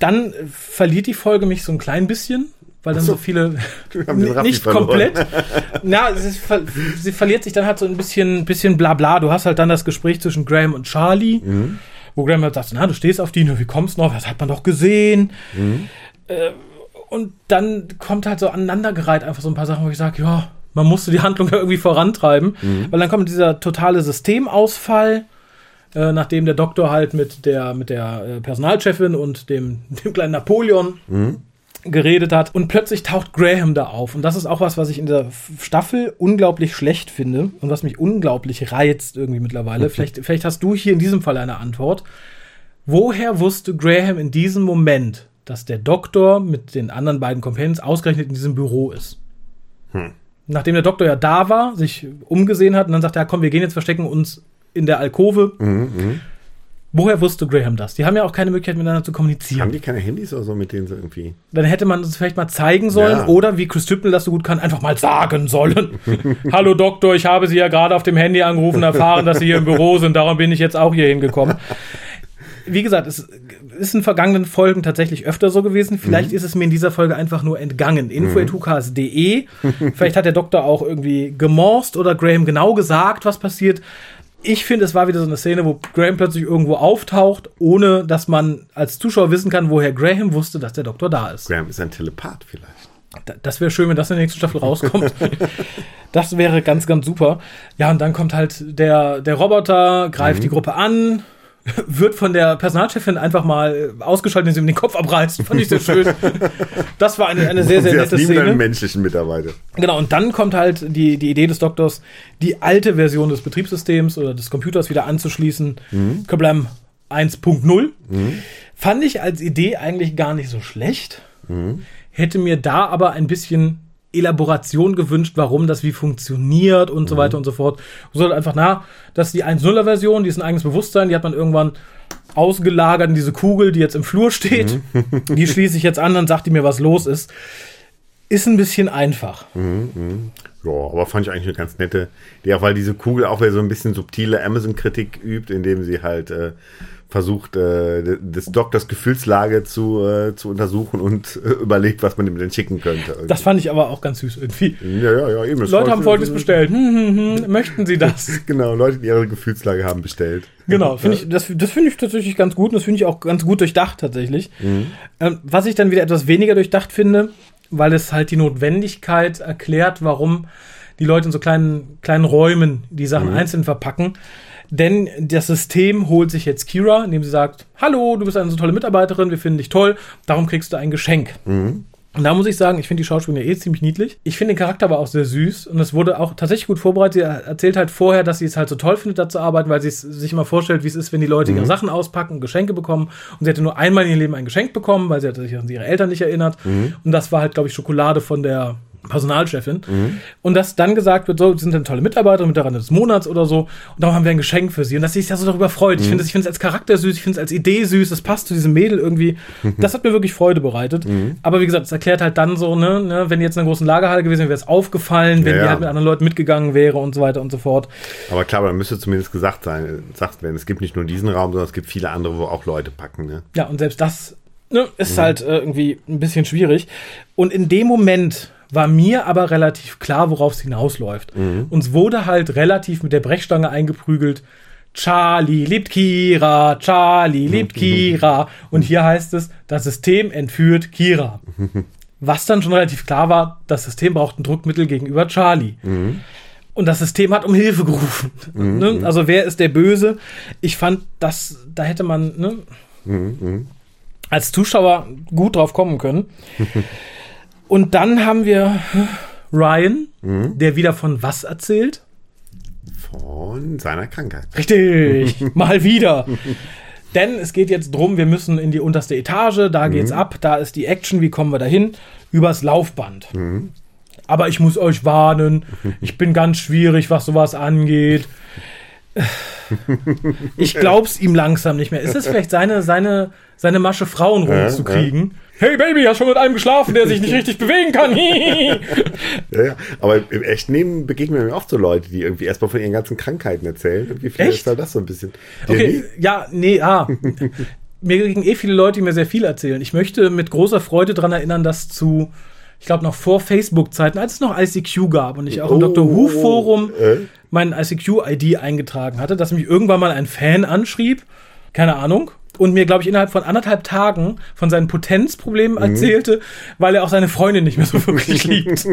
Dann verliert die Folge mich so ein klein bisschen, weil dann so, viele [LAUGHS] den Raffi nicht verloren. komplett. Na, sie, ver sie verliert sich dann halt so ein bisschen, bisschen Blabla. Du hast halt dann das Gespräch zwischen Graham und Charlie, Mhm. wo Graham halt sagt, na, du stehst auf die, nur wie kommst du noch? Das hat man doch gesehen. Mhm. Äh, und dann kommt halt so aneinandergereiht einfach so ein paar Sachen, wo ich sage, ja, man musste die Handlung ja irgendwie vorantreiben, Mhm. weil dann kommt dieser totale Systemausfall, äh, nachdem der Doktor halt mit der, mit der äh, Personalchefin und dem, [LAUGHS] dem kleinen Napoleon geredet hat und plötzlich taucht Graham da auf und das ist auch was, was ich in der Staffel unglaublich schlecht finde und was mich unglaublich reizt irgendwie mittlerweile. vielleicht, vielleicht hast du hier in diesem Fall eine Antwort. Woher wusste Graham in diesem Moment, dass der Doktor mit den anderen beiden Companions ausgerechnet in diesem Büro ist? Nachdem der Doktor ja da war, sich umgesehen hat und dann sagt er, ja, komm, wir gehen jetzt verstecken uns in der Alkove. Woher wusste Graham das? Die haben ja auch keine Möglichkeit miteinander zu kommunizieren. Haben die keine Handys oder so, mit denen sie irgendwie. Dann hätte man es vielleicht mal zeigen sollen Ja. oder wie Chris Tippel das so gut kann, einfach mal sagen sollen. [LAUGHS] Hallo Doktor, ich habe Sie ja gerade auf dem Handy angerufen, erfahren, dass Sie hier im Büro sind, darum bin ich jetzt auch hier hingekommen. Wie gesagt, es ist in vergangenen Folgen tatsächlich öfter so gewesen. Vielleicht ist es mir in dieser Folge einfach nur entgangen. Info.hukas.de. [LAUGHS] Vielleicht hat der Doktor auch irgendwie gemorst oder Graham genau gesagt, was passiert. Ich finde, es war wieder so eine Szene, wo Graham plötzlich irgendwo auftaucht, ohne dass man als Zuschauer wissen kann, woher Graham wusste, dass der Doktor da ist. Graham ist ein Telepath vielleicht. Da- Das wäre schön, wenn das in der nächsten Staffel rauskommt. [LAUGHS] das wäre ganz, ganz super. Ja, und dann kommt halt der, der Roboter, greift die Gruppe an, wird von der Personalchefin einfach mal ausgeschaltet, indem sie ihm den Kopf abreißt. Fand ich sehr schön. Das war eine, eine sehr, sehr nette Szene. menschlichen Mitarbeiter. Genau, und dann kommt halt die, die Idee des Doktors, die alte Version des Betriebssystems oder des Computers wieder anzuschließen. Kablam 1.0. Fand ich als Idee eigentlich gar nicht so schlecht. Hätte mir da aber ein bisschen Elaboration gewünscht, warum das wie funktioniert und so weiter und so fort. So halt einfach, na, das ist die 1.0er-Version, die ist ein eigenes Bewusstsein, die hat man irgendwann ausgelagert in diese Kugel, die jetzt im Flur steht. Die schließe ich jetzt an, dann sagt die mir, was los ist. ist ein bisschen einfach. Ja, aber fand ich eigentlich eine ganz nette. Die auch, weil diese Kugel auch wieder so ein bisschen subtile Amazon-Kritik übt, indem sie halt äh, versucht, äh, des Doktors Gefühlslage zu, äh, zu untersuchen und äh, überlegt, was man ihm denn schicken könnte. Das fand ich aber auch ganz süß irgendwie. ja, ja, ja, eben. Leute haben Folgendes bestellt. Hm, hm, hm. Möchten Sie das? [LAUGHS] Genau, Leute, die ihre Gefühlslage haben bestellt. Genau, [LAUGHS] finde ich, das, das finde ich tatsächlich ganz gut und das finde ich auch ganz gut durchdacht tatsächlich. Mhm. Ähm, was ich dann wieder etwas weniger durchdacht finde, weil es halt die Notwendigkeit erklärt, warum die Leute in so kleinen, kleinen Räumen die Sachen Mhm. einzeln verpacken. Denn das System holt sich jetzt Kira, indem sie sagt, hallo, du bist eine so tolle Mitarbeiterin, wir finden dich toll, darum kriegst du ein Geschenk. Mhm. Und da muss ich sagen, ich finde die Schauspielerin ja eh ziemlich niedlich. Ich finde den Charakter aber auch sehr süß und es wurde auch tatsächlich gut vorbereitet. Sie erzählt halt vorher, dass sie es halt so toll findet, da zu arbeiten, weil sie es sich immer vorstellt, wie es ist, wenn die Leute ihre Sachen auspacken und Geschenke bekommen. Und sie hatte nur einmal in ihrem Leben ein Geschenk bekommen, weil sie hatte sich an ihre Eltern nicht erinnert. Und das war halt, glaube ich, Schokolade von der Personalchefin. Und dass dann gesagt wird, so, sie sind eine tolle Mitarbeiter, Mitarbeiter des Monats oder so. Und darum haben wir ein Geschenk für sie. Und dass sie sich ja so darüber freut. Ich finde es ich finde es als Charakter süß, ich finde es als Idee süß, es passt zu diesem Mädel irgendwie. [LAUGHS] Das hat mir wirklich Freude bereitet. Aber wie gesagt, es erklärt halt dann so, ne, ne wenn die jetzt in einer großen Lagerhalle gewesen wäre, wäre es aufgefallen, wenn Ja, die halt mit anderen Leuten mitgegangen wäre und so weiter und so fort. Aber klar, aber da müsste zumindest gesagt sein, gesagt werden, es gibt nicht nur diesen Raum, sondern es gibt viele andere, wo auch Leute packen. Ne? Ja, und selbst das ne, ist halt äh, irgendwie ein bisschen schwierig. Und in dem Moment war mir aber relativ klar, worauf es hinausläuft. Uns wurde halt relativ mit der Brechstange eingeprügelt. Charlie liebt Kira, Charlie liebt Kira. Und hier heißt es, das System entführt Kira. [LAUGHS] Was dann schon relativ klar war, das System braucht ein Druckmittel gegenüber Charlie. Und das System hat um Hilfe gerufen. [LAUGHS] Ne? Also wer ist der Böse? Ich fand, dass da hätte man ne, als Zuschauer gut drauf kommen können. [LAUGHS] Und dann haben wir Ryan, der wieder von was erzählt? Von seiner Krankheit. Richtig, [LAUGHS] mal wieder. Denn es geht jetzt drum, wir müssen in die unterste Etage, da geht's ab, da ist die Action, wie kommen wir dahin? Übers Laufband. Aber ich muss euch warnen, ich bin ganz schwierig, was sowas angeht. Ich glaub's ihm langsam nicht mehr. Ist es vielleicht seine, seine, seine Masche, Frauen rumzukriegen? Hey Baby, hast schon mit einem geschlafen, der sich nicht richtig bewegen kann? [LAUGHS] [LAUGHS] Ja, ja. Aber im echten Leben begegnen mir oft so Leute, die irgendwie erstmal von ihren ganzen Krankheiten erzählen. Irgendwie vielleicht Echt? ist halt das so ein bisschen. Dir Okay, ja, nee, ah. [LAUGHS] mir kriegen eh viele Leute, die mir sehr viel erzählen. Ich möchte mit großer Freude daran erinnern, dass zu, ich glaube noch vor Facebook-Zeiten, als es noch ICQ gab und ich auch im Oh, Dr. Who-Forum äh? mein ICQ-ID eingetragen hatte, dass mich irgendwann mal ein Fan anschrieb, keine Ahnung, und mir, glaube ich, innerhalb von anderthalb Tagen von seinen Potenzproblemen Mhm. erzählte, weil er auch seine Freundin nicht mehr so wirklich [LAUGHS] liebt.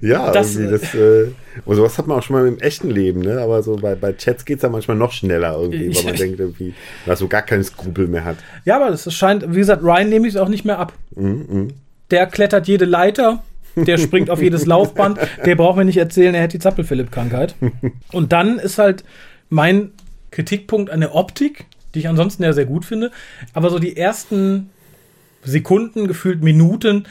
Ja, Das, irgendwie das. Äh, und sowas hat man auch schon mal im echten Leben, ne? Aber so bei, bei Chats geht's ja manchmal noch schneller irgendwie, weil man denkt irgendwie, dass so gar keinen Skrupel mehr hat. Ja, aber das scheint, wie gesagt, Ryan nehme ich es auch nicht mehr ab. Mhm, Der klettert jede Leiter, der springt auf jedes Laufband, der braucht mir nicht erzählen, er hat die Zappel-Philipp-Krankheit. [LAUGHS] Und dann ist halt mein Kritikpunkt an der Optik, die ich ansonsten ja sehr gut finde, aber so die ersten Sekunden, gefühlt Minuten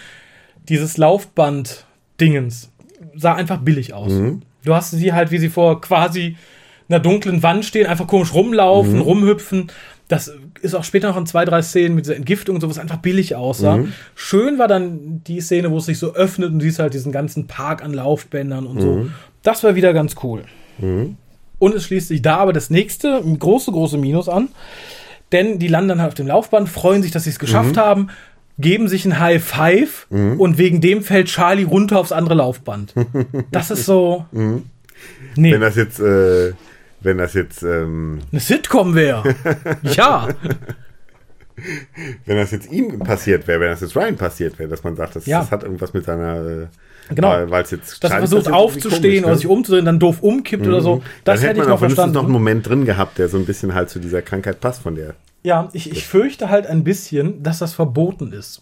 dieses Laufband-Dingens sah einfach billig aus. Du hast sie halt, wie sie vor quasi einer dunklen Wand stehen, einfach komisch rumlaufen, rumhüpfen. Das ist auch später noch in zwei, drei Szenen mit dieser Entgiftung und so, was einfach billig aussah. Schön war dann die Szene, wo es sich so öffnet und siehst halt diesen ganzen Park an Laufbändern und so. Das war wieder ganz cool. Und es schließt sich da aber das nächste große, große Minus an. Denn die landen dann halt auf dem Laufband, freuen sich, dass sie es geschafft haben, geben sich ein High Five und wegen dem fällt Charlie runter aufs andere Laufband. [LAUGHS] Das ist so. Nee, Wenn das jetzt, äh, wenn das jetzt, ähm, eine Sitcom wäre. [LAUGHS] ja. wenn das jetzt ihm passiert wäre, wenn das jetzt Ryan passiert wäre, dass man sagt, das, Ja. das hat irgendwas mit seiner, äh, Genau. weil es jetzt Dass er versucht aufzustehen komisch, oder ne? sich umzudrehen, dann doof umkippt oder so. Das hätte hätte ich man noch verstanden. noch einen Moment drin gehabt, der so ein bisschen halt zu dieser Krankheit passt von der. Ja, ich, ich fürchte halt ein bisschen, dass das verboten ist.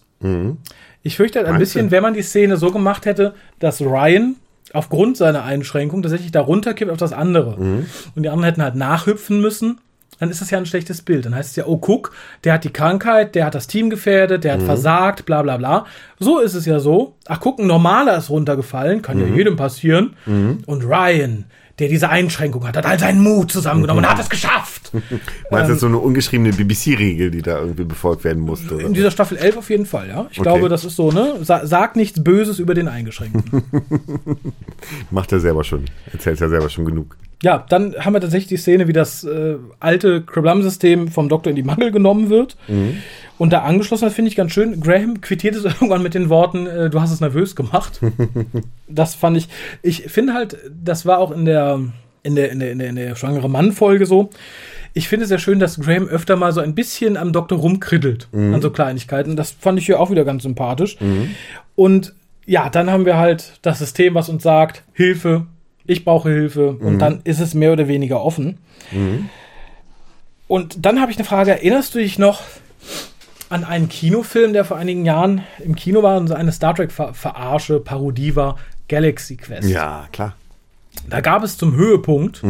Ich fürchte halt ein Mhm. Meinst bisschen, du? wenn man die Szene so gemacht hätte, dass Ryan aufgrund seiner Einschränkung tatsächlich da runterkippt auf das andere. Mhm. Und die anderen hätten halt nachhüpfen müssen. Dann ist das ja ein schlechtes Bild. Dann heißt es ja, oh, guck, der hat die Krankheit, der hat das Team gefährdet, der hat Mhm. versagt, bla bla bla. So ist es ja so. Ach, guck, ein normaler ist runtergefallen, kann Mhm. ja jedem passieren. Und Ryan, der diese Einschränkung hat, hat all seinen Mut zusammengenommen und hat es geschafft. [LAUGHS] Meinst du, das ist so eine ungeschriebene BBC-Regel, die da irgendwie befolgt werden musste? In dieser Staffel 11 auf jeden Fall, ja. Ich Okay. glaube, das ist so, ne? Sa sag nichts Böses über den Eingeschränkten. [LAUGHS] Macht er selber schon. Erzählt er selber schon genug. Ja, dann haben wir tatsächlich die Szene, wie das äh, alte Krablam-System vom Doktor in die Mangel genommen wird und da angeschlossen wird, finde ich ganz schön. Graham quittiert es [LAUGHS] irgendwann mit den Worten, äh, du hast es nervös gemacht. [LAUGHS] das fand ich, ich finde halt, das war auch in der, in der, in der, in der, in der schwangere Mann-Folge so. Ich finde es sehr schön, dass Graham öfter mal so ein bisschen am Doktor rumkriddelt an so Kleinigkeiten. Das fand ich hier auch wieder ganz sympathisch. Und ja, dann haben wir halt das System, was uns sagt, Hilfe, ich brauche Hilfe. Und dann ist es mehr oder weniger offen. Und dann habe ich eine Frage, erinnerst du dich noch an einen Kinofilm, der vor einigen Jahren im Kino war und so eine Star Trek-Verarsche, Parodie war, Galaxy Quest. Ja, klar. Da gab es zum Höhepunkt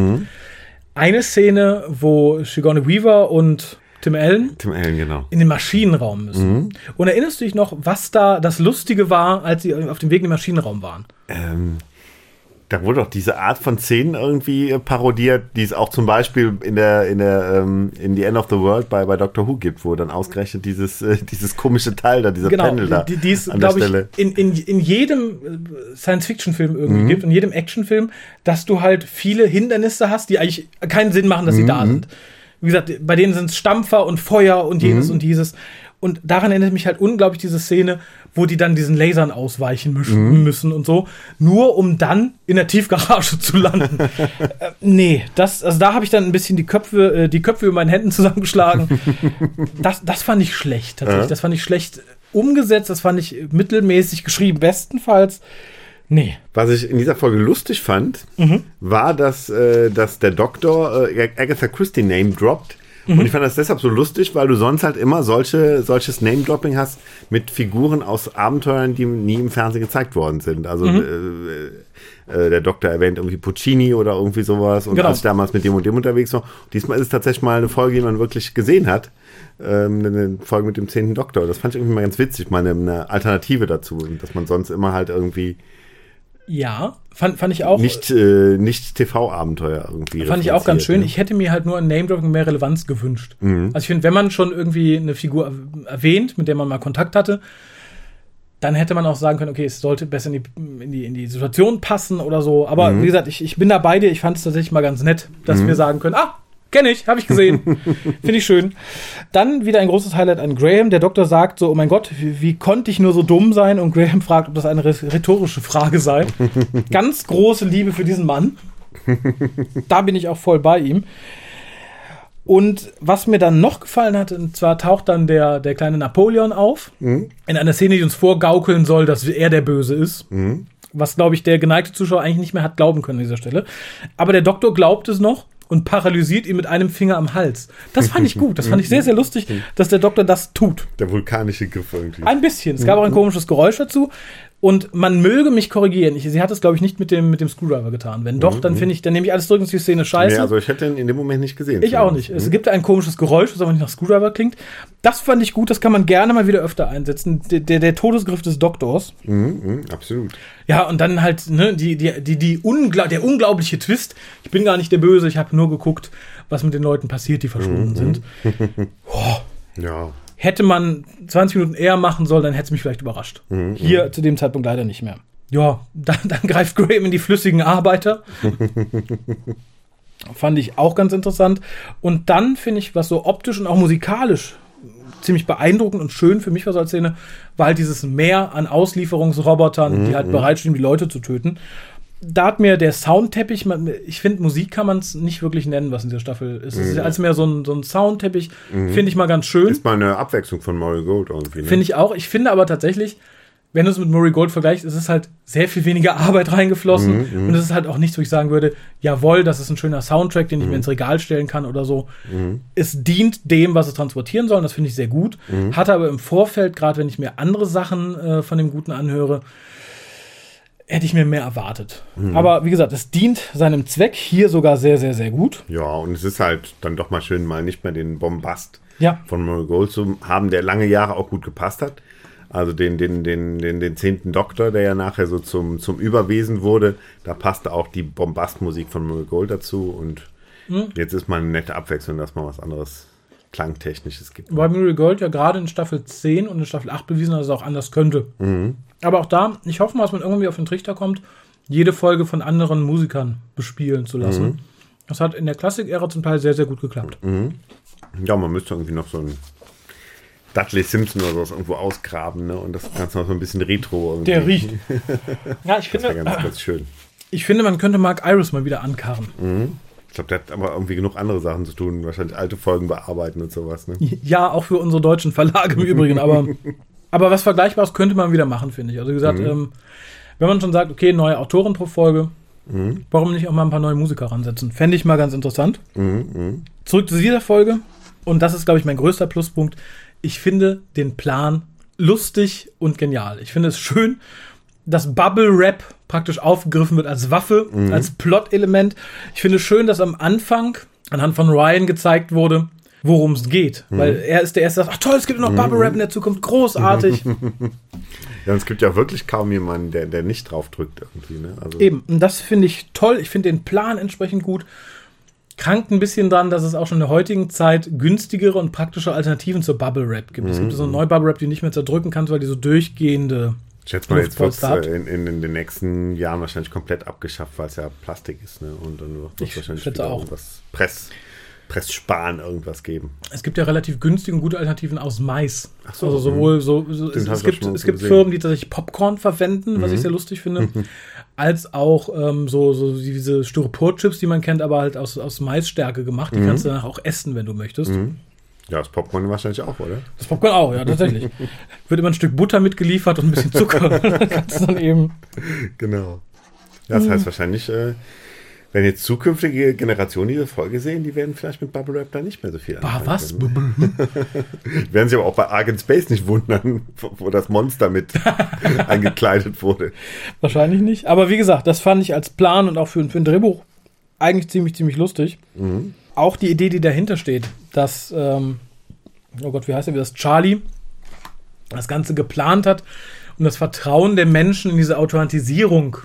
eine Szene, wo Sigourney Weaver und Tim Allen Tim Allen, genau. in den Maschinenraum müssen. Und erinnerst du dich noch, was da das Lustige war, als sie auf dem Weg in den Maschinenraum waren? Ähm, da wurde doch diese Art von Szenen irgendwie äh, parodiert, die es auch zum Beispiel in der in der ähm, in The End of the World bei, bei Doctor Who gibt, wo dann ausgerechnet dieses äh, dieses komische Teil da, dieser Panel da die, die es, an der Stelle. ich, in, in, in jedem äh, Science-Fiction-Film irgendwie gibt, in jedem Action-Film, dass du halt viele Hindernisse hast, die eigentlich keinen Sinn machen, dass sie da sind. Wie gesagt, bei denen sind es Stampfer und Feuer und jenes und dieses. Und daran erinnert mich halt unglaublich diese Szene, wo die dann diesen Lasern ausweichen müssen, müssen und so, nur um dann in der Tiefgarage [LAUGHS] zu landen. äh, nee, das, also da habe ich dann ein bisschen die Köpfe, äh, die Köpfe über meinen Händen [LAUGHS] zusammengeschlagen. das, das fand ich schlecht, tatsächlich. Ja. Das fand ich schlecht umgesetzt, das fand ich mittelmäßig geschrieben, bestenfalls. Nee. Was ich in dieser Folge lustig fand, Mhm. war, dass, äh, dass der Doktor äh, Agatha Christie Name droppt. Mhm. Und ich fand das deshalb so lustig, weil du sonst halt immer solche, solches Name-Dropping hast mit Figuren aus Abenteuern, die nie im Fernsehen gezeigt worden sind. Also Mhm. äh, äh, der Doktor erwähnt irgendwie Puccini oder irgendwie sowas. Und Genau. als ich damals mit dem und dem unterwegs war, diesmal ist es tatsächlich mal eine Folge, die man wirklich gesehen hat. Ähm, eine Folge mit dem zehnten Doktor. Das fand ich irgendwie mal ganz witzig, mal eine, eine Alternative dazu, dass man sonst immer halt irgendwie Ja, fand, fand ich auch. nicht, äh, nicht TV-Abenteuer irgendwie. Fand ich auch ganz schön. ne? Ich hätte mir halt nur ein Name-Dropping mehr Relevanz gewünscht. Mhm. Also ich finde, wenn man schon irgendwie eine Figur er- erwähnt, mit der man mal Kontakt hatte, dann hätte man auch sagen können, okay, es sollte besser in die, in die, in die Situation passen oder so. Aber Mhm. wie gesagt, ich, ich bin da bei dir. Ich fand es tatsächlich mal ganz nett, dass wir sagen können, ah, kenne ich, habe ich gesehen. [LAUGHS] Finde ich schön. Dann wieder ein großes Highlight an Graham. Der Doktor sagt so, oh mein Gott, wie, wie konnte ich nur so dumm sein? Und Graham [LAUGHS] fragt, ob das eine rhetorische Frage sei. [LAUGHS] ganz große Liebe für diesen Mann. da bin ich auch voll bei ihm. Und was mir dann noch gefallen hat, und zwar taucht dann der, der kleine Napoleon auf, in einer Szene, die uns vorgaukeln soll, dass er der Böse ist. Was, glaube ich, der geneigte Zuschauer eigentlich nicht mehr hat glauben können an dieser Stelle. Aber der Doktor glaubt es noch und paralysiert ihn mit einem Finger am Hals. Das fand ich gut. Das fand ich sehr, sehr lustig, dass der Doktor das tut. Der vulkanische Griff irgendwie. Ein bisschen. Es gab auch ein komisches Geräusch dazu. Und man möge mich korrigieren. Ich, sie hat es, glaube ich, nicht mit dem, mit dem Screwdriver getan. Wenn doch, dann finde ich, dann nehme ich alles zurück und die Szene scheiße. Nee, also ich hätte ihn in dem Moment nicht gesehen. Ich auch nicht. Es gibt ein komisches Geräusch, das aber nicht nach Screwdriver klingt. Das fand ich gut, das kann man gerne mal wieder öfter einsetzen. Der, der, der Todesgriff des Doktors. Mhm, mhm, absolut. Ja, und dann halt, ne, die, die, die, die ungla der unglaubliche Twist. Ich bin gar nicht der Böse, ich habe nur geguckt, was mit den Leuten passiert, die verschwunden sind. [LAUGHS] Ja. Hätte man 20 Minuten eher machen sollen, dann hätte es mich vielleicht überrascht. Hier zu dem Zeitpunkt leider nicht mehr. Ja, [LAUGHS] dann, dann greift Graham in die flüssigen Arbeiter. [LAUGHS] Fand ich auch ganz interessant. Und dann finde ich, was so optisch und auch musikalisch ziemlich beeindruckend und schön für mich war so als Szene, war halt dieses Meer an Auslieferungsrobotern, die halt bereitstehen, die Leute zu töten. Da hat mir der Soundteppich, ich finde, Musik kann man es nicht wirklich nennen, was in dieser Staffel ist. Es ist als mehr so ein, so ein Soundteppich, finde ich mal ganz schön. Ist mal eine Abwechslung von Mario Gold irgendwie. Ne? Finde ich auch. Ich finde aber tatsächlich, wenn du es mit Murray Gold vergleichst, ist es halt sehr viel weniger [LAUGHS] Arbeit reingeflossen. und es ist halt auch nichts, wo ich sagen würde, jawohl, das ist ein schöner Soundtrack, den ich mir ins Regal stellen kann oder so. Es dient dem, was es transportieren soll. und Das finde ich sehr gut. Hatte aber im Vorfeld, gerade wenn ich mir andere Sachen äh, von dem Guten anhöre, hätte ich mir mehr erwartet. Aber wie gesagt, es dient seinem Zweck hier sogar sehr, sehr, sehr gut. Ja, und es ist halt dann doch mal schön, mal nicht mehr den Bombast Ja. von Mario Gold zu haben, der lange Jahre auch gut gepasst hat. Also den, den, den, den, den zehnten Doktor, der ja nachher so zum, zum Überwesen wurde, da passte auch die Bombastmusik von Murray Gold dazu und Hm. jetzt ist mal eine nette Abwechslung, dass man was anderes Klangtechnisches gibt. Weil Muriel Gold ja gerade in Staffel 10 und in Staffel 8 bewiesen hat, dass es auch anders könnte. Aber auch da, ich hoffe mal, dass man irgendwie auf den Trichter kommt, jede Folge von anderen Musikern bespielen zu lassen. Das hat in der Klassik-Ära zum Teil sehr, sehr gut geklappt. Ja, man müsste irgendwie noch so ein Dudley Simpson oder sowas irgendwo ausgraben, ne? Und das Ganze noch so ein bisschen retro irgendwie. Der riecht. [LAUGHS] ja, ich Das wäre finde, ganz, ganz schön. ich finde, man könnte Mark Iris mal wieder ankarren. Ich glaube, der hat aber irgendwie genug andere Sachen zu tun. Wahrscheinlich alte Folgen bearbeiten und sowas, ne? Ja, auch für unsere deutschen Verlage im Übrigen, aber, [LAUGHS] aber was Vergleichbares könnte man wieder machen, finde ich. Also wie gesagt, ähm, wenn man schon sagt, okay, neue Autoren pro Folge, warum nicht auch mal ein paar neue Musiker ransetzen? Fände ich mal ganz interessant. Zurück zu dieser Folge. Und das ist, glaube ich, mein größter Pluspunkt. Ich finde den Plan lustig und genial. Ich finde es schön, dass Bubble Rap praktisch aufgegriffen wird als Waffe, als Plot-Element. Ich finde es schön, dass am Anfang anhand von Ryan gezeigt wurde, worum es geht. Weil er ist der Erste, der sagt, ach toll, es gibt noch Bubble Rap in der Zukunft, großartig. [LAUGHS] Ja, und es gibt ja wirklich kaum jemanden, der, der nicht drauf drückt irgendwie, ne? Also, Eben, und das finde ich toll. Ich finde den Plan entsprechend gut. Krankt ein bisschen dran, dass es auch schon in der heutigen Zeit günstigere und praktische Alternativen zur Bubble Wrap gibt. Es gibt so eine neue Bubble Wrap, die du nicht mehr zerdrücken kannst, weil die so durchgehende. Ich schätze mal, jetzt wird es äh, in, in, in den nächsten Jahren wahrscheinlich komplett abgeschafft, weil es ja Plastik ist, ne? Und dann wird es Ich wahrscheinlich wieder auch. irgendwas Press, Presssparen irgendwas geben. Es gibt ja relativ günstige und gute Alternativen aus Mais. Ach so, also sowohl so, so es, es gibt, es gibt. Firmen, die tatsächlich Popcorn verwenden, was ich sehr lustig finde, [LAUGHS] als auch ähm, so, so diese Styropor-Chips, die man kennt, aber halt aus, aus Maisstärke gemacht. Die kannst du danach auch essen, wenn du möchtest. Ja, das Popcorn wahrscheinlich auch, oder? Das Popcorn auch, ja, tatsächlich. [LAUGHS] Wird immer ein Stück Butter mitgeliefert und ein bisschen Zucker. Dann kannst du dann eben. Genau. Ja, das heißt wahrscheinlich, äh, wenn jetzt zukünftige Generationen diese Folge sehen, die werden vielleicht mit Bubble Wrap da nicht mehr so viel Bah, anfangen was? können. [LAUGHS] Werden sich aber auch bei Argent Space nicht wundern, wo, das Monster mit [LAUGHS] eingekleidet wurde. Wahrscheinlich nicht. Aber wie gesagt, das fand ich als Plan und auch für, für ein Drehbuch eigentlich ziemlich, ziemlich lustig. Auch die Idee, die dahinter steht, dass, ähm, oh Gott, wie heißt er, wie das Charlie das Ganze geplant hat, um das Vertrauen der Menschen in diese Automatisierung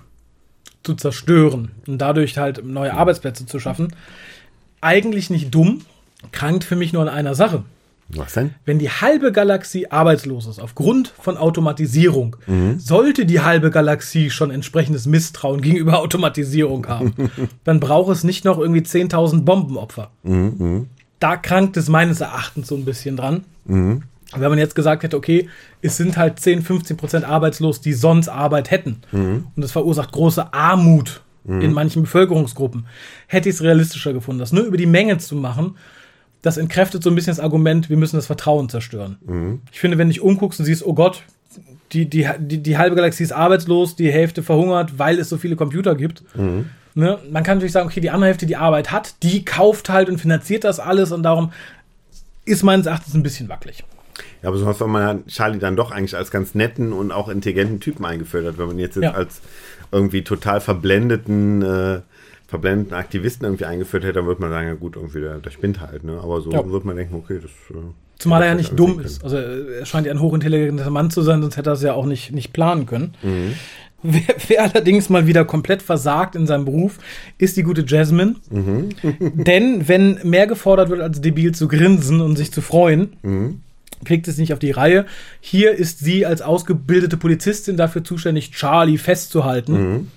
zu zerstören und dadurch halt neue Arbeitsplätze zu schaffen. Eigentlich nicht dumm, krankt für mich nur an einer Sache. Was denn? Wenn die halbe Galaxie arbeitslos ist aufgrund von Automatisierung, sollte die halbe Galaxie schon entsprechendes Misstrauen gegenüber Automatisierung haben, [LAUGHS] dann braucht es nicht noch irgendwie 10.000 Bombenopfer. Da krankt es meines Erachtens so ein bisschen dran. Wenn man jetzt gesagt hätte, okay, es sind halt 10, 15 Prozent arbeitslos, die sonst Arbeit hätten. Und das verursacht große Armut in manchen Bevölkerungsgruppen. Hätte ich es realistischer gefunden, das nur über die Menge zu machen, das entkräftet so ein bisschen das Argument, wir müssen das Vertrauen zerstören. Ich finde, wenn du dich umguckst und siehst, oh Gott, die, die, die, die halbe Galaxie ist arbeitslos, die Hälfte verhungert, weil es so viele Computer gibt. Ne? Man kann natürlich sagen, okay, die andere Hälfte, die Arbeit hat, die kauft halt und finanziert das alles und darum ist meines Erachtens ein bisschen wackelig. Ja, aber so hat man Charlie dann doch eigentlich als ganz netten und auch intelligenten Typen eingeführt hat. Wenn man jetzt, jetzt Ja. als irgendwie total verblendeten, äh, verblendeten Aktivisten irgendwie eingeführt hätte, dann würde man sagen, ja gut, irgendwie der, der spinnt halt. Ne? Aber so Ja. würde man denken, okay, das... Äh, Zumal er ja nicht dumm ist. Also äh, er scheint ja ein hochintelligenter Mann zu sein, sonst hätte er es ja auch nicht, nicht planen können. Mhm. Wer, wer allerdings mal wieder komplett versagt in seinem Beruf, ist die gute Jasmine. Mhm. Denn wenn mehr gefordert wird, als debil zu grinsen und sich zu freuen, Mhm. Kriegt es nicht auf die Reihe. Hier ist sie als ausgebildete Polizistin dafür zuständig, Charlie festzuhalten. Mhm.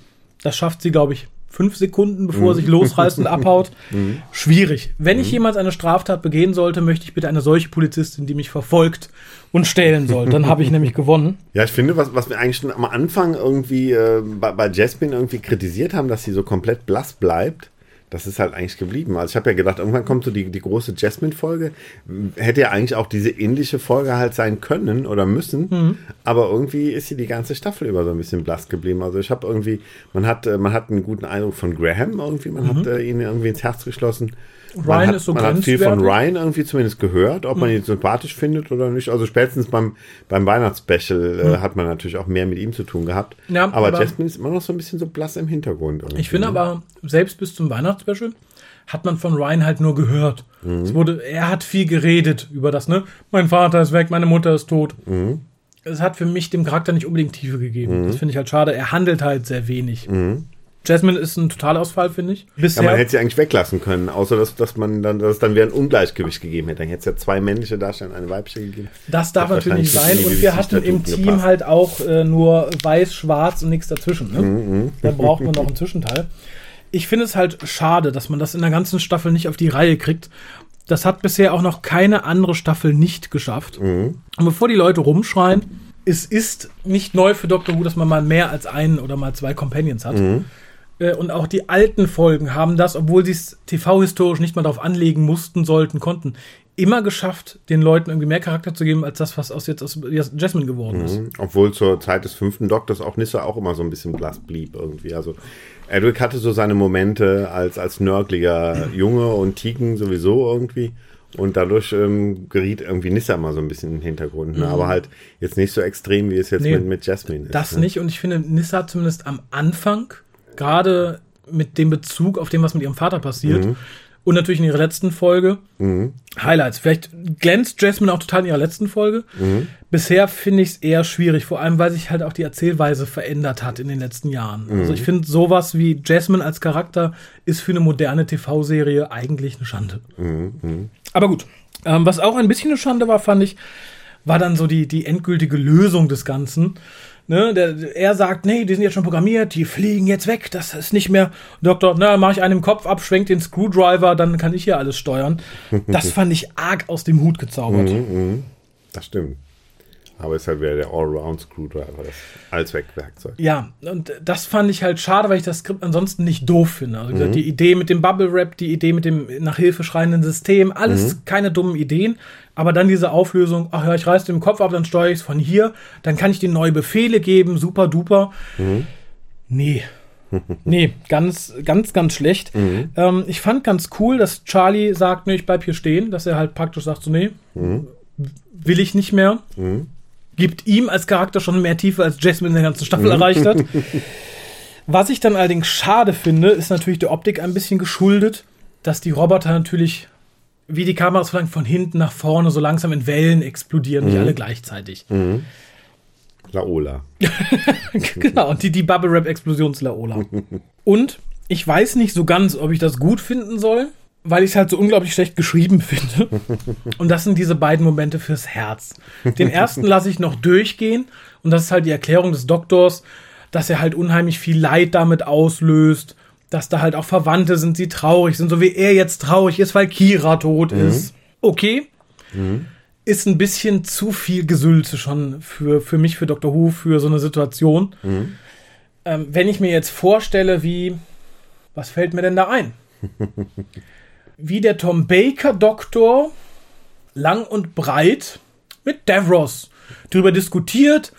Das schafft sie, glaube ich, fünf Sekunden, bevor er sich losreißt und [LAUGHS] abhaut. Mhm. Schwierig. Wenn ich jemals eine Straftat begehen sollte, möchte ich bitte eine solche Polizistin, die mich verfolgt und stehlen soll. Dann habe ich nämlich gewonnen. Ja, ich finde, was, was wir eigentlich schon am Anfang irgendwie äh, bei, bei Jasmine irgendwie kritisiert haben, dass sie so komplett blass bleibt, das ist halt eigentlich geblieben. Also ich habe ja gedacht, irgendwann kommt so die, die große Jasmine-Folge. Hätte ja eigentlich auch diese ähnliche Folge halt sein können oder müssen. Aber irgendwie ist sie die ganze Staffel über so ein bisschen blass geblieben. Also ich habe irgendwie, man hat, äh, man hat einen guten Eindruck von Graham irgendwie, man hat äh, ihn irgendwie ins Herz geschlossen. Man Ryan hat, ist so man hat viel von. Ryan irgendwie zumindest gehört, ob man ihn sympathisch findet oder nicht. Also spätestens beim, beim Weihnachtsspecial äh, hat man natürlich auch mehr mit ihm zu tun gehabt. Ja, aber, aber- Jasmine ist immer noch so ein bisschen so blass im Hintergrund. irgendwie, Ich finde ne? aber, selbst bis zum Weihnachtsspecial hat man von Ryan halt nur gehört. Es wurde, er hat viel geredet über das, ne? Mein Vater ist weg, meine Mutter ist tot. es hat für mich dem Charakter nicht unbedingt Tiefe gegeben. Das finde ich halt schade. Er handelt halt sehr wenig. Jasmine ist ein Totalausfall, finde ich. Ja, Bisher. man hätte sie eigentlich weglassen können, außer dass, dass man dann, dass es dann wieder ein Ungleichgewicht gegeben hätte. Dann hätte es ja zwei männliche Darsteller und eine weibliche gegeben. Das darf Das natürlich sein. Und wir hatten im Team gepasst. halt auch äh, nur weiß, schwarz und nichts dazwischen. Ne? Mhm, Da braucht man noch einen Zwischenteil. Ich finde es halt schade, dass man das in der ganzen Staffel nicht auf die Reihe kriegt. Das hat bisher auch noch keine andere Staffel nicht geschafft. Mhm. Und bevor die Leute rumschreien, es ist nicht neu für Doctor Who, dass man mal mehr als einen oder mal zwei Companions hat. Mhm. Äh, Und auch die alten Folgen haben das, obwohl sie es TV-historisch nicht mal darauf anlegen mussten, sollten, konnten, immer geschafft, den Leuten irgendwie mehr Charakter zu geben, als das, was aus jetzt aus Jasmine geworden ist. Mhm. Obwohl zur Zeit des fünften Doktors auch Nissa auch immer so ein bisschen blass blieb irgendwie. Also Edric hatte so seine Momente als, als nörgliger [CLEARS THROAT] Junge und Tegan sowieso irgendwie. Und dadurch ähm, geriet irgendwie Nissa mal so ein bisschen in den Hintergrund. Ne? Aber halt jetzt nicht so extrem, wie es jetzt Mhm. Nee, mit, mit Jasmine ist. Das ne? nicht. Und ich finde, Nissa zumindest am Anfang, gerade mit dem Bezug auf dem, was mit ihrem Vater passiert, Mhm. und natürlich in ihrer letzten Folge, Highlights. Vielleicht glänzt Jasmine auch total in ihrer letzten Folge. Mhm. Bisher finde ich es eher schwierig, vor allem weil sich halt auch die Erzählweise verändert hat in den letzten Jahren. Also Mhm. ich finde, sowas wie Jasmine als Charakter ist für eine moderne TV-Serie eigentlich eine Schande. Mhm, Aber gut. Ähm, was auch ein bisschen eine Schande war, fand ich, war dann so die, die endgültige Lösung des Ganzen. Ne, der, er sagt, nee, die sind jetzt schon programmiert, die fliegen jetzt weg, das ist nicht mehr. Doktor, na, mach ich einen im Kopf ab, schwenkt den Screwdriver, dann kann ich hier alles steuern. Das [LAUGHS] fand ich arg aus dem Hut gezaubert. Das stimmt. Aber ist halt wieder der Allround-Screwdriver, das Allzweckwerkzeug. Ja, und das fand ich halt schade, weil ich das Skript ansonsten nicht doof finde. Also wie gesagt, die Idee mit dem Bubble Wrap, die Idee mit dem nach Hilfe schreienden System, alles keine dummen Ideen. Aber dann diese Auflösung, ach ja, ich reiß den Kopf ab, dann steuere ich es von hier, dann kann ich dir neue Befehle geben, super duper. Nee. [LAUGHS] nee, ganz, ganz, ganz schlecht. Ähm, ich fand ganz cool, dass Charlie sagt, nee, ich bleib hier stehen, dass er halt praktisch sagt, so, nee, will ich nicht mehr. Gibt ihm als Charakter schon mehr Tiefe, als Jasmine in der ganzen Staffel erreicht hat. [LAUGHS] Was ich dann allerdings schade finde, ist natürlich der Optik ein bisschen geschuldet, dass die Roboter natürlich, wie die Kameras verlangen, von hinten nach vorne so langsam in Wellen explodieren, nicht alle gleichzeitig. Laola. [LAUGHS] genau, und die, die Bubble Wrap Explosionslaola. [LAUGHS] und ich weiß nicht so ganz, ob ich das gut finden soll, weil ich es halt so unglaublich schlecht geschrieben finde. [LAUGHS] Und das sind diese beiden Momente fürs Herz. Den ersten lasse ich noch durchgehen und das ist halt die Erklärung des Doktors, dass er halt unheimlich viel Leid damit auslöst, dass da halt auch Verwandte sind, die traurig sind, so wie er jetzt traurig ist, weil Kira tot ist. Okay. Ist ein bisschen zu viel Gesülze schon für, für mich, für Dr. Who, für so eine Situation. Ähm, wenn ich mir jetzt vorstelle, wie, was fällt mir denn da ein? [LAUGHS] wie der Tom Baker Doktor lang und breit mit Davros darüber diskutiert,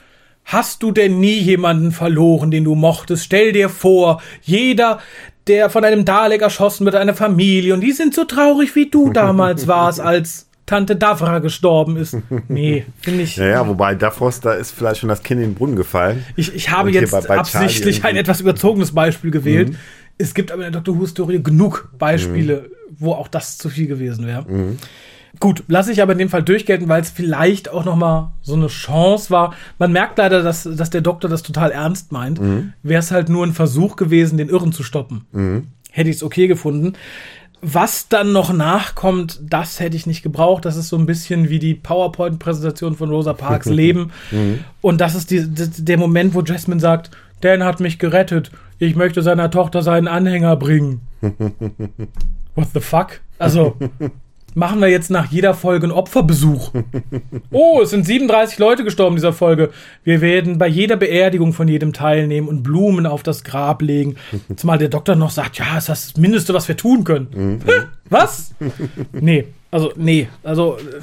hast du denn nie jemanden verloren, den du mochtest? Stell dir vor, jeder, der von einem Dalek erschossen wird, eine Familie, und die sind so traurig, wie du damals [LAUGHS] warst, als Tante Davra gestorben ist. Nee, finde ich. Ja, ja, wobei Davos, da ist vielleicht schon das Kind in den Brunnen gefallen. Ich, ich habe jetzt absichtlich ein etwas überzogenes Beispiel gewählt. Es gibt aber in der Dr. Who-Historie genug Beispiele, wo auch das zu viel gewesen wäre. Gut, lasse ich aber in dem Fall durchgelten, weil es vielleicht auch noch mal so eine Chance war. Man merkt leider, dass, dass der Doktor das total ernst meint. Wäre es halt nur ein Versuch gewesen, den Irren zu stoppen. Hätte ich es okay gefunden. Was dann noch nachkommt, das hätte ich nicht gebraucht. Das ist so ein bisschen wie die PowerPoint-Präsentation von Rosa Parks [LAUGHS] Leben. Und das ist die, die, der Moment, wo Jasmine sagt, Dan hat mich gerettet. Ich möchte seiner Tochter seinen Anhänger bringen. [LAUGHS] What the fuck? Also, machen wir jetzt nach jeder Folge einen Opferbesuch. Oh, es sind 37 Leute gestorben in dieser Folge. Wir werden bei jeder Beerdigung von jedem teilnehmen und Blumen auf das Grab legen. Zumal der Doktor noch sagt, ja, ist das Mindeste, was wir tun können. was? nee, also, nee. Also, äh,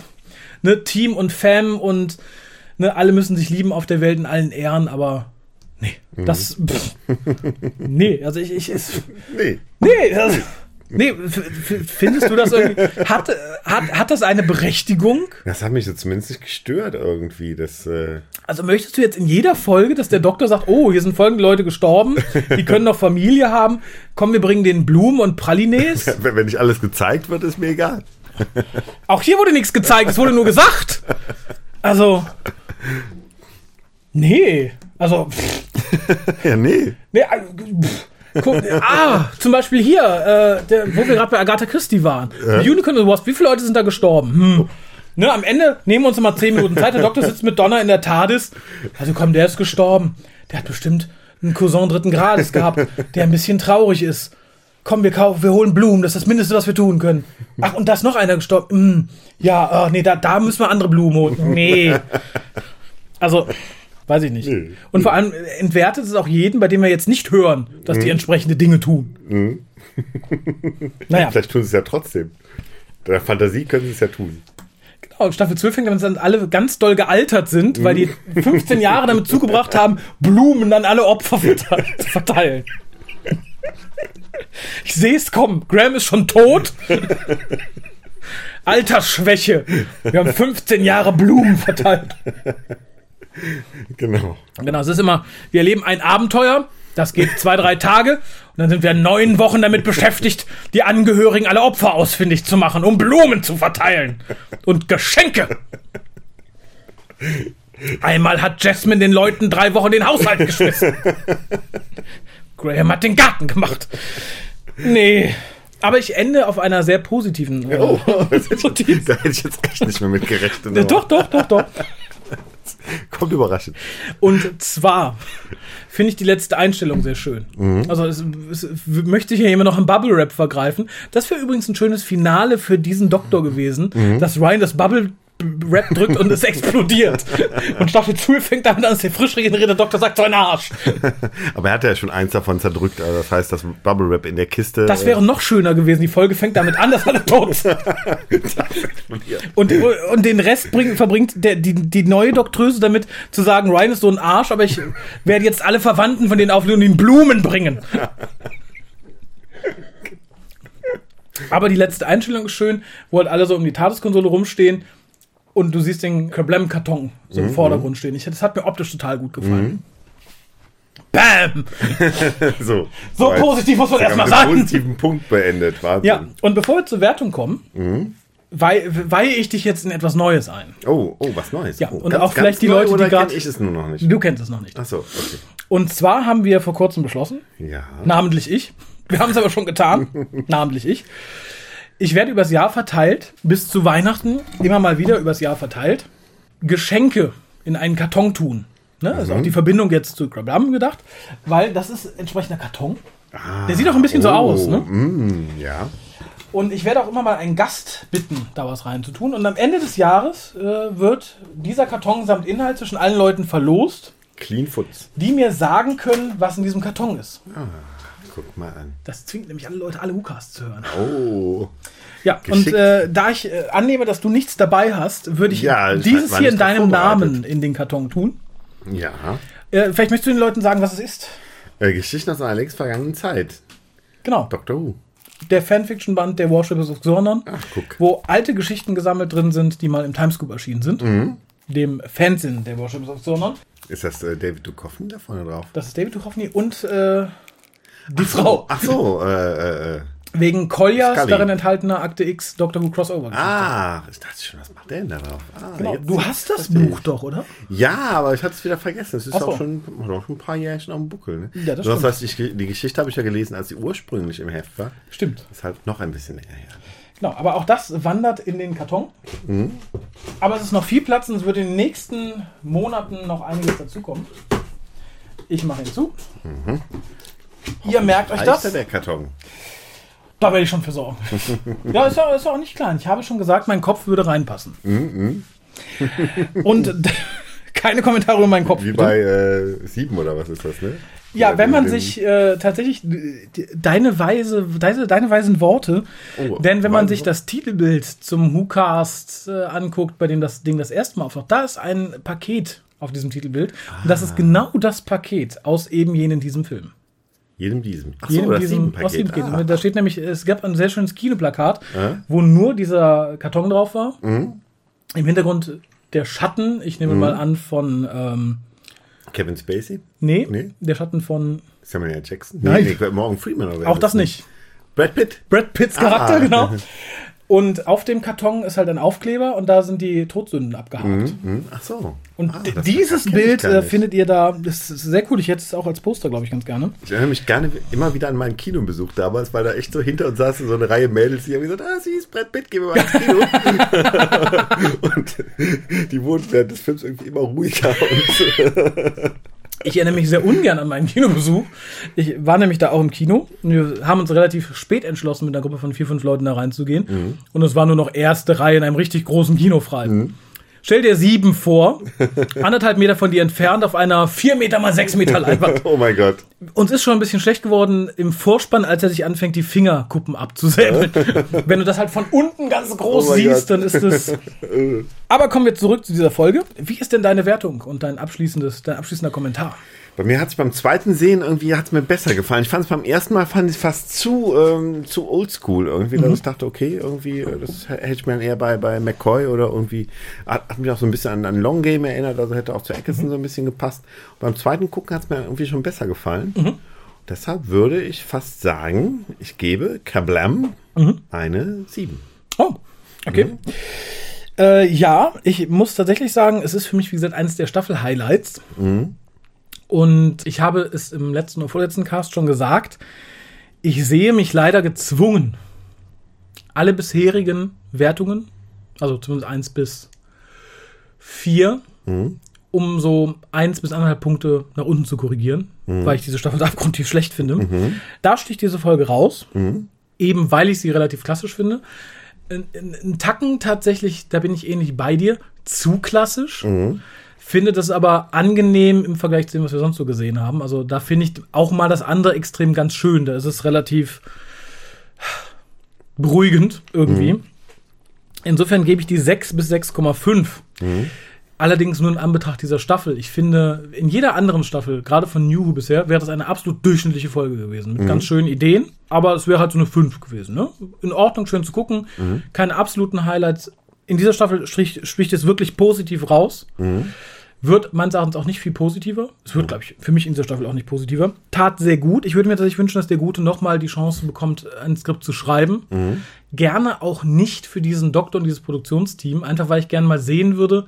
ne, Team und Fam und ne, alle müssen sich lieben auf der Welt in allen Ehren, aber nee, das, pff, nee, also ich, ich, es, [LAUGHS] Nee. Nee, das, nee, findest du das irgendwie? Hat, hat, hat das eine Berechtigung? Das hat mich jetzt zumindest nicht gestört irgendwie. Das, äh, Also möchtest du jetzt in jeder Folge, dass der Doktor sagt, oh, hier sind folgende Leute gestorben, die können noch Familie haben, komm, wir bringen denen Blumen und Pralines? [LAUGHS] wenn wenn nicht alles gezeigt wird, ist mir egal. Auch hier wurde nichts gezeigt, es wurde nur gesagt. Also, Nee, also, pff, [LAUGHS] Ja, nee. nee, äh, pff, guck, [LAUGHS] ah, zum Beispiel hier, äh, der, wo wir gerade bei Agatha Christie waren. Unicorn and Wasp, wie viele Leute sind da gestorben? Hm. Ne, am Ende nehmen wir uns mal 10 Minuten Zeit. Der Doktor sitzt mit Donner in der TARDIS. Also komm, der ist gestorben. Der hat bestimmt einen Cousin dritten Grades gehabt, der ein bisschen traurig ist. Komm, wir kaufen, wir holen Blumen. Das ist das Mindeste, was wir tun können. Ach, und da ist noch einer gestorben. Hm, ja, ah, nee, da, da müssen wir andere Blumen holen. Nee. Also, weiß ich nicht. Nee. Und vor allem entwertet es auch jeden, bei dem wir jetzt nicht hören, dass die entsprechende Dinge tun. [LAUGHS] Naja, Vielleicht tun sie es ja trotzdem. Der Fantasie können sie es ja tun. genau, Staffel 12 fängt damit an, dass alle ganz doll gealtert sind, weil die [LAUGHS] 15 Jahre damit zugebracht haben, Blumen an alle Opfer zu [LAUGHS] verteilen. Ich sehe es kommen. Graham ist schon tot. Altersschwäche. Wir haben 15 Jahre Blumen verteilt. [LAUGHS] Genau. Genau, es ist immer, wir erleben ein Abenteuer, das geht zwei, drei Tage und dann sind wir neun Wochen damit beschäftigt, die Angehörigen aller Opfer ausfindig zu machen, um Blumen zu verteilen und Geschenke. Einmal hat Jasmine den Leuten drei Wochen den Haushalt geschmissen. Graham hat den Garten gemacht. Nee. Aber ich ende auf einer sehr positiven. äh, Oh, [LAUGHS] das hätte ich, da hätte ich jetzt echt nicht mehr mit gerechnet. doch, doch, doch, doch. [LAUGHS] Kommt überraschend. Und zwar finde ich die letzte Einstellung sehr schön. Also es, es, möchte ich hier immer noch im Bubble Rap vergreifen. Das wäre übrigens ein schönes Finale für diesen Doktor gewesen, dass Ryan das Bubble Rap drückt und es explodiert. Und Staffel 12 fängt damit an, dass der frisch regenerierte Doktor sagt, so ein Arsch. Aber er hat ja schon eins davon zerdrückt. Also das heißt, das Bubble Wrap in der Kiste. Das wäre noch schöner gewesen. Die Folge fängt damit an, dass alle tot sind. Und, und den Rest bringt, verbringt der, die, die neue Doktröse damit zu sagen, Ryan ist so ein Arsch, aber ich werde jetzt alle Verwandten von denen aufnehmen und ihnen Blumen bringen. Aber die letzte Einstellung ist schön, wo halt alle so um die TARDIS-Konsole rumstehen und du siehst den Kablam-Karton so im Vordergrund stehen. Ich, das hat mir optisch total gut gefallen. Bam! [LAUGHS] so. So positiv muss man erstmal sagen. positiven Punkt beendet. Wahnsinn. Ja, und bevor wir zur Wertung kommen, Mhm. weihe, weihe ich dich jetzt in etwas Neues ein. Oh, oh, was Neues. Ja, oh, und auch vielleicht die Leute, die kenn ich es nur noch nicht. Du kennst es noch nicht. Ach so, okay. Und zwar haben wir vor kurzem beschlossen, Ja. namentlich ich, wir haben es aber schon getan, [LAUGHS] namentlich ich, ich werde übers Jahr verteilt, bis zu Weihnachten, immer mal wieder übers Jahr verteilt, Geschenke in einen Karton tun. Ne? Das ist auch die Verbindung jetzt zu Grablam gedacht, weil das ist entsprechender Karton. Der sieht auch ein bisschen so aus, ne? Mm, ja. Und ich werde auch immer mal einen Gast bitten, da was reinzutun. Und am Ende des Jahres äh, wird dieser Karton samt Inhalt zwischen allen Leuten verlost, Clean Foods. die mir sagen können, was in diesem Karton ist. Guck mal an. Das zwingt nämlich alle Leute, alle Hukas zu hören. Oh. Ja, Geschickt. und äh, da ich äh, annehme, dass du nichts dabei hast, würde ich Ja, dieses hier in deinem. Namen in den Karton tun. Ja. Äh, vielleicht möchtest du den Leuten sagen, was es ist. Äh, Geschichten aus einer längst vergangenen Zeit. Genau. Doctor Who. Der Fanfiction-Band der Warships of Xornon, Ach, guck. wo alte Geschichten gesammelt drin sind, die mal im Timescoop erschienen sind. Mhm. Dem Fansinn der Warships of Xornon. Ist das äh, David Duchovny da vorne drauf? Das ist David Duchovny und äh, die Frau. Ach so, äh, äh, äh. Wegen Koljas Scully. darin enthaltener Akte X Doctor Who Crossover. Ah, ich dachte schon, was macht der denn da drauf? Ah, genau. Du hast das Buch ich. doch, oder? Ja, aber ich hatte es wieder vergessen. Es ist Ach so. auch schon, auch schon ein paar Jährchen auf dem Buckel. Ne? Ja, das stimmt. heißt, ich, die Geschichte habe ich ja gelesen, als sie ursprünglich im Heft war. Stimmt. Deshalb noch ein bisschen näher her. Genau, aber auch das wandert in den Karton. Aber es ist noch viel Platz und es wird in den nächsten Monaten noch einiges dazukommen. Ich mache ihn zu. Ihr merkt euch das. der Karton. Da werde ich schon für sorgen. [LAUGHS] ja, ist ja, ist ja auch nicht klein. Ich habe schon gesagt, mein Kopf würde reinpassen. [LAUGHS] Und [LAUGHS] keine Kommentare über meinen Kopf. Wie bitte. bei äh, sieben oder was ist das, ne? Ja, Oder wenn man sich äh, tatsächlich deine weise, deine, deine weisen Worte, Oh, denn wenn man sich das Titelbild zum WhoCast äh, anguckt, bei dem das Ding das erste Mal auftaucht, da ist ein Paket auf diesem Titelbild und das Ah. ist genau das Paket aus eben jenem diesem Film. Jedem diesem. Ach Jedem so, das diesem, Paket. Ah. Da steht nämlich, es gab ein sehr schönes Kinoplakat, Äh? wo nur dieser Karton drauf war. Mhm. Im Hintergrund der Schatten, ich nehme mal an von, ähm, Kevin Spacey? nee, Nee. der Schatten von, Samuel L. Jackson? Nein. Nee, nee, Morgan Freeman oder auch das nicht. Brad Pitt? Brad Pitts Charakter, Ah. genau. [LAUGHS] Und auf dem Karton ist halt ein Aufkleber und da sind die Todsünden abgehakt. Hm? Ach so. Und Ah, dieses Bild äh, findet ihr da, das ist sehr cool. Ich hätte es auch als Poster, glaube ich, ganz gerne. Ich erinnere mich gerne immer wieder an meinen Kinobesuch damals, weil da echt so hinter uns saßen so eine Reihe Mädels, die haben gesagt, ah, sie ist Brett Pitt, gehen wir mal ins Kino. [LAUGHS] und die wurden während des Films irgendwie immer ruhiger. [LAUGHS] Ich erinnere mich sehr ungern an meinen Kinobesuch. Ich war nämlich da auch im Kino. Wir haben uns relativ spät entschlossen, mit einer Gruppe von vier, fünf Leuten da reinzugehen. Und es war nur noch erste Reihe in einem richtig großen Kino frei. Stell dir sieben vor, [LAUGHS] anderthalb Meter von dir entfernt auf einer vier Meter mal sechs Meter Leinwand. [LAUGHS] oh mein Gott. Uns ist schon ein bisschen schlecht geworden im Vorspann, als er sich anfängt, die Fingerkuppen abzusäbeln. [LAUGHS] Wenn du das halt von unten ganz groß Oh siehst, Gott. dann ist es. Aber kommen wir zurück zu dieser Folge. Wie ist denn deine Wertung und dein abschließendes, dein abschließender Kommentar? Bei mir hat es beim zweiten Sehen irgendwie hat's mir besser gefallen. Ich fand es beim ersten Mal fand ich fast zu ähm, zu oldschool irgendwie, dass ich dachte, okay, irgendwie äh, das hätte ich mir dann eher bei bei McCoy oder irgendwie hat, hat mich auch so ein bisschen an, an Long Game erinnert, also hätte auch zu Eccleston so ein bisschen gepasst. Und beim zweiten gucken hat es mir irgendwie schon besser gefallen. Deshalb würde ich fast sagen, ich gebe Kablam eine 7. Oh, okay. Äh, ja, ich muss tatsächlich sagen, es ist für mich, wie gesagt, eines der Staffel-Highlights. Und ich habe es im letzten oder vorletzten Cast schon gesagt, ich sehe mich leider gezwungen, alle bisherigen Wertungen, also zumindest 1 bis 4, um so 1 bis 1,5 Punkte nach unten zu korrigieren, weil ich diese Staffel [LAUGHS] abgrundtief schlecht finde. Da sticht diese Folge raus, eben weil ich sie relativ klassisch finde. Ein, Tacken tatsächlich, da bin ich ähnlich bei dir, zu klassisch. Finde das aber angenehm im Vergleich zu dem, was wir sonst so gesehen haben. Also da finde ich auch mal das andere Extrem ganz schön. Da ist es relativ beruhigend irgendwie. Insofern gebe ich die 6 bis 6,5. Allerdings nur in Anbetracht dieser Staffel. Ich finde, in jeder anderen Staffel, gerade von New Who bisher, wäre das eine absolut durchschnittliche Folge gewesen. Mit ganz schönen Ideen. Aber es wäre halt so eine 5 gewesen. Ne? In Ordnung, schön zu gucken. Keine absoluten Highlights. In dieser Staffel strich, spricht es wirklich positiv raus. Wird meines Erachtens auch nicht viel positiver. Es wird, glaube ich, für mich in dieser Staffel auch nicht positiver. Tat sehr gut. Ich würde mir tatsächlich wünschen, dass der Gute nochmal die Chance bekommt, ein Skript zu schreiben. Gerne auch nicht für diesen Doktor und dieses Produktionsteam. Einfach, weil ich gerne mal sehen würde,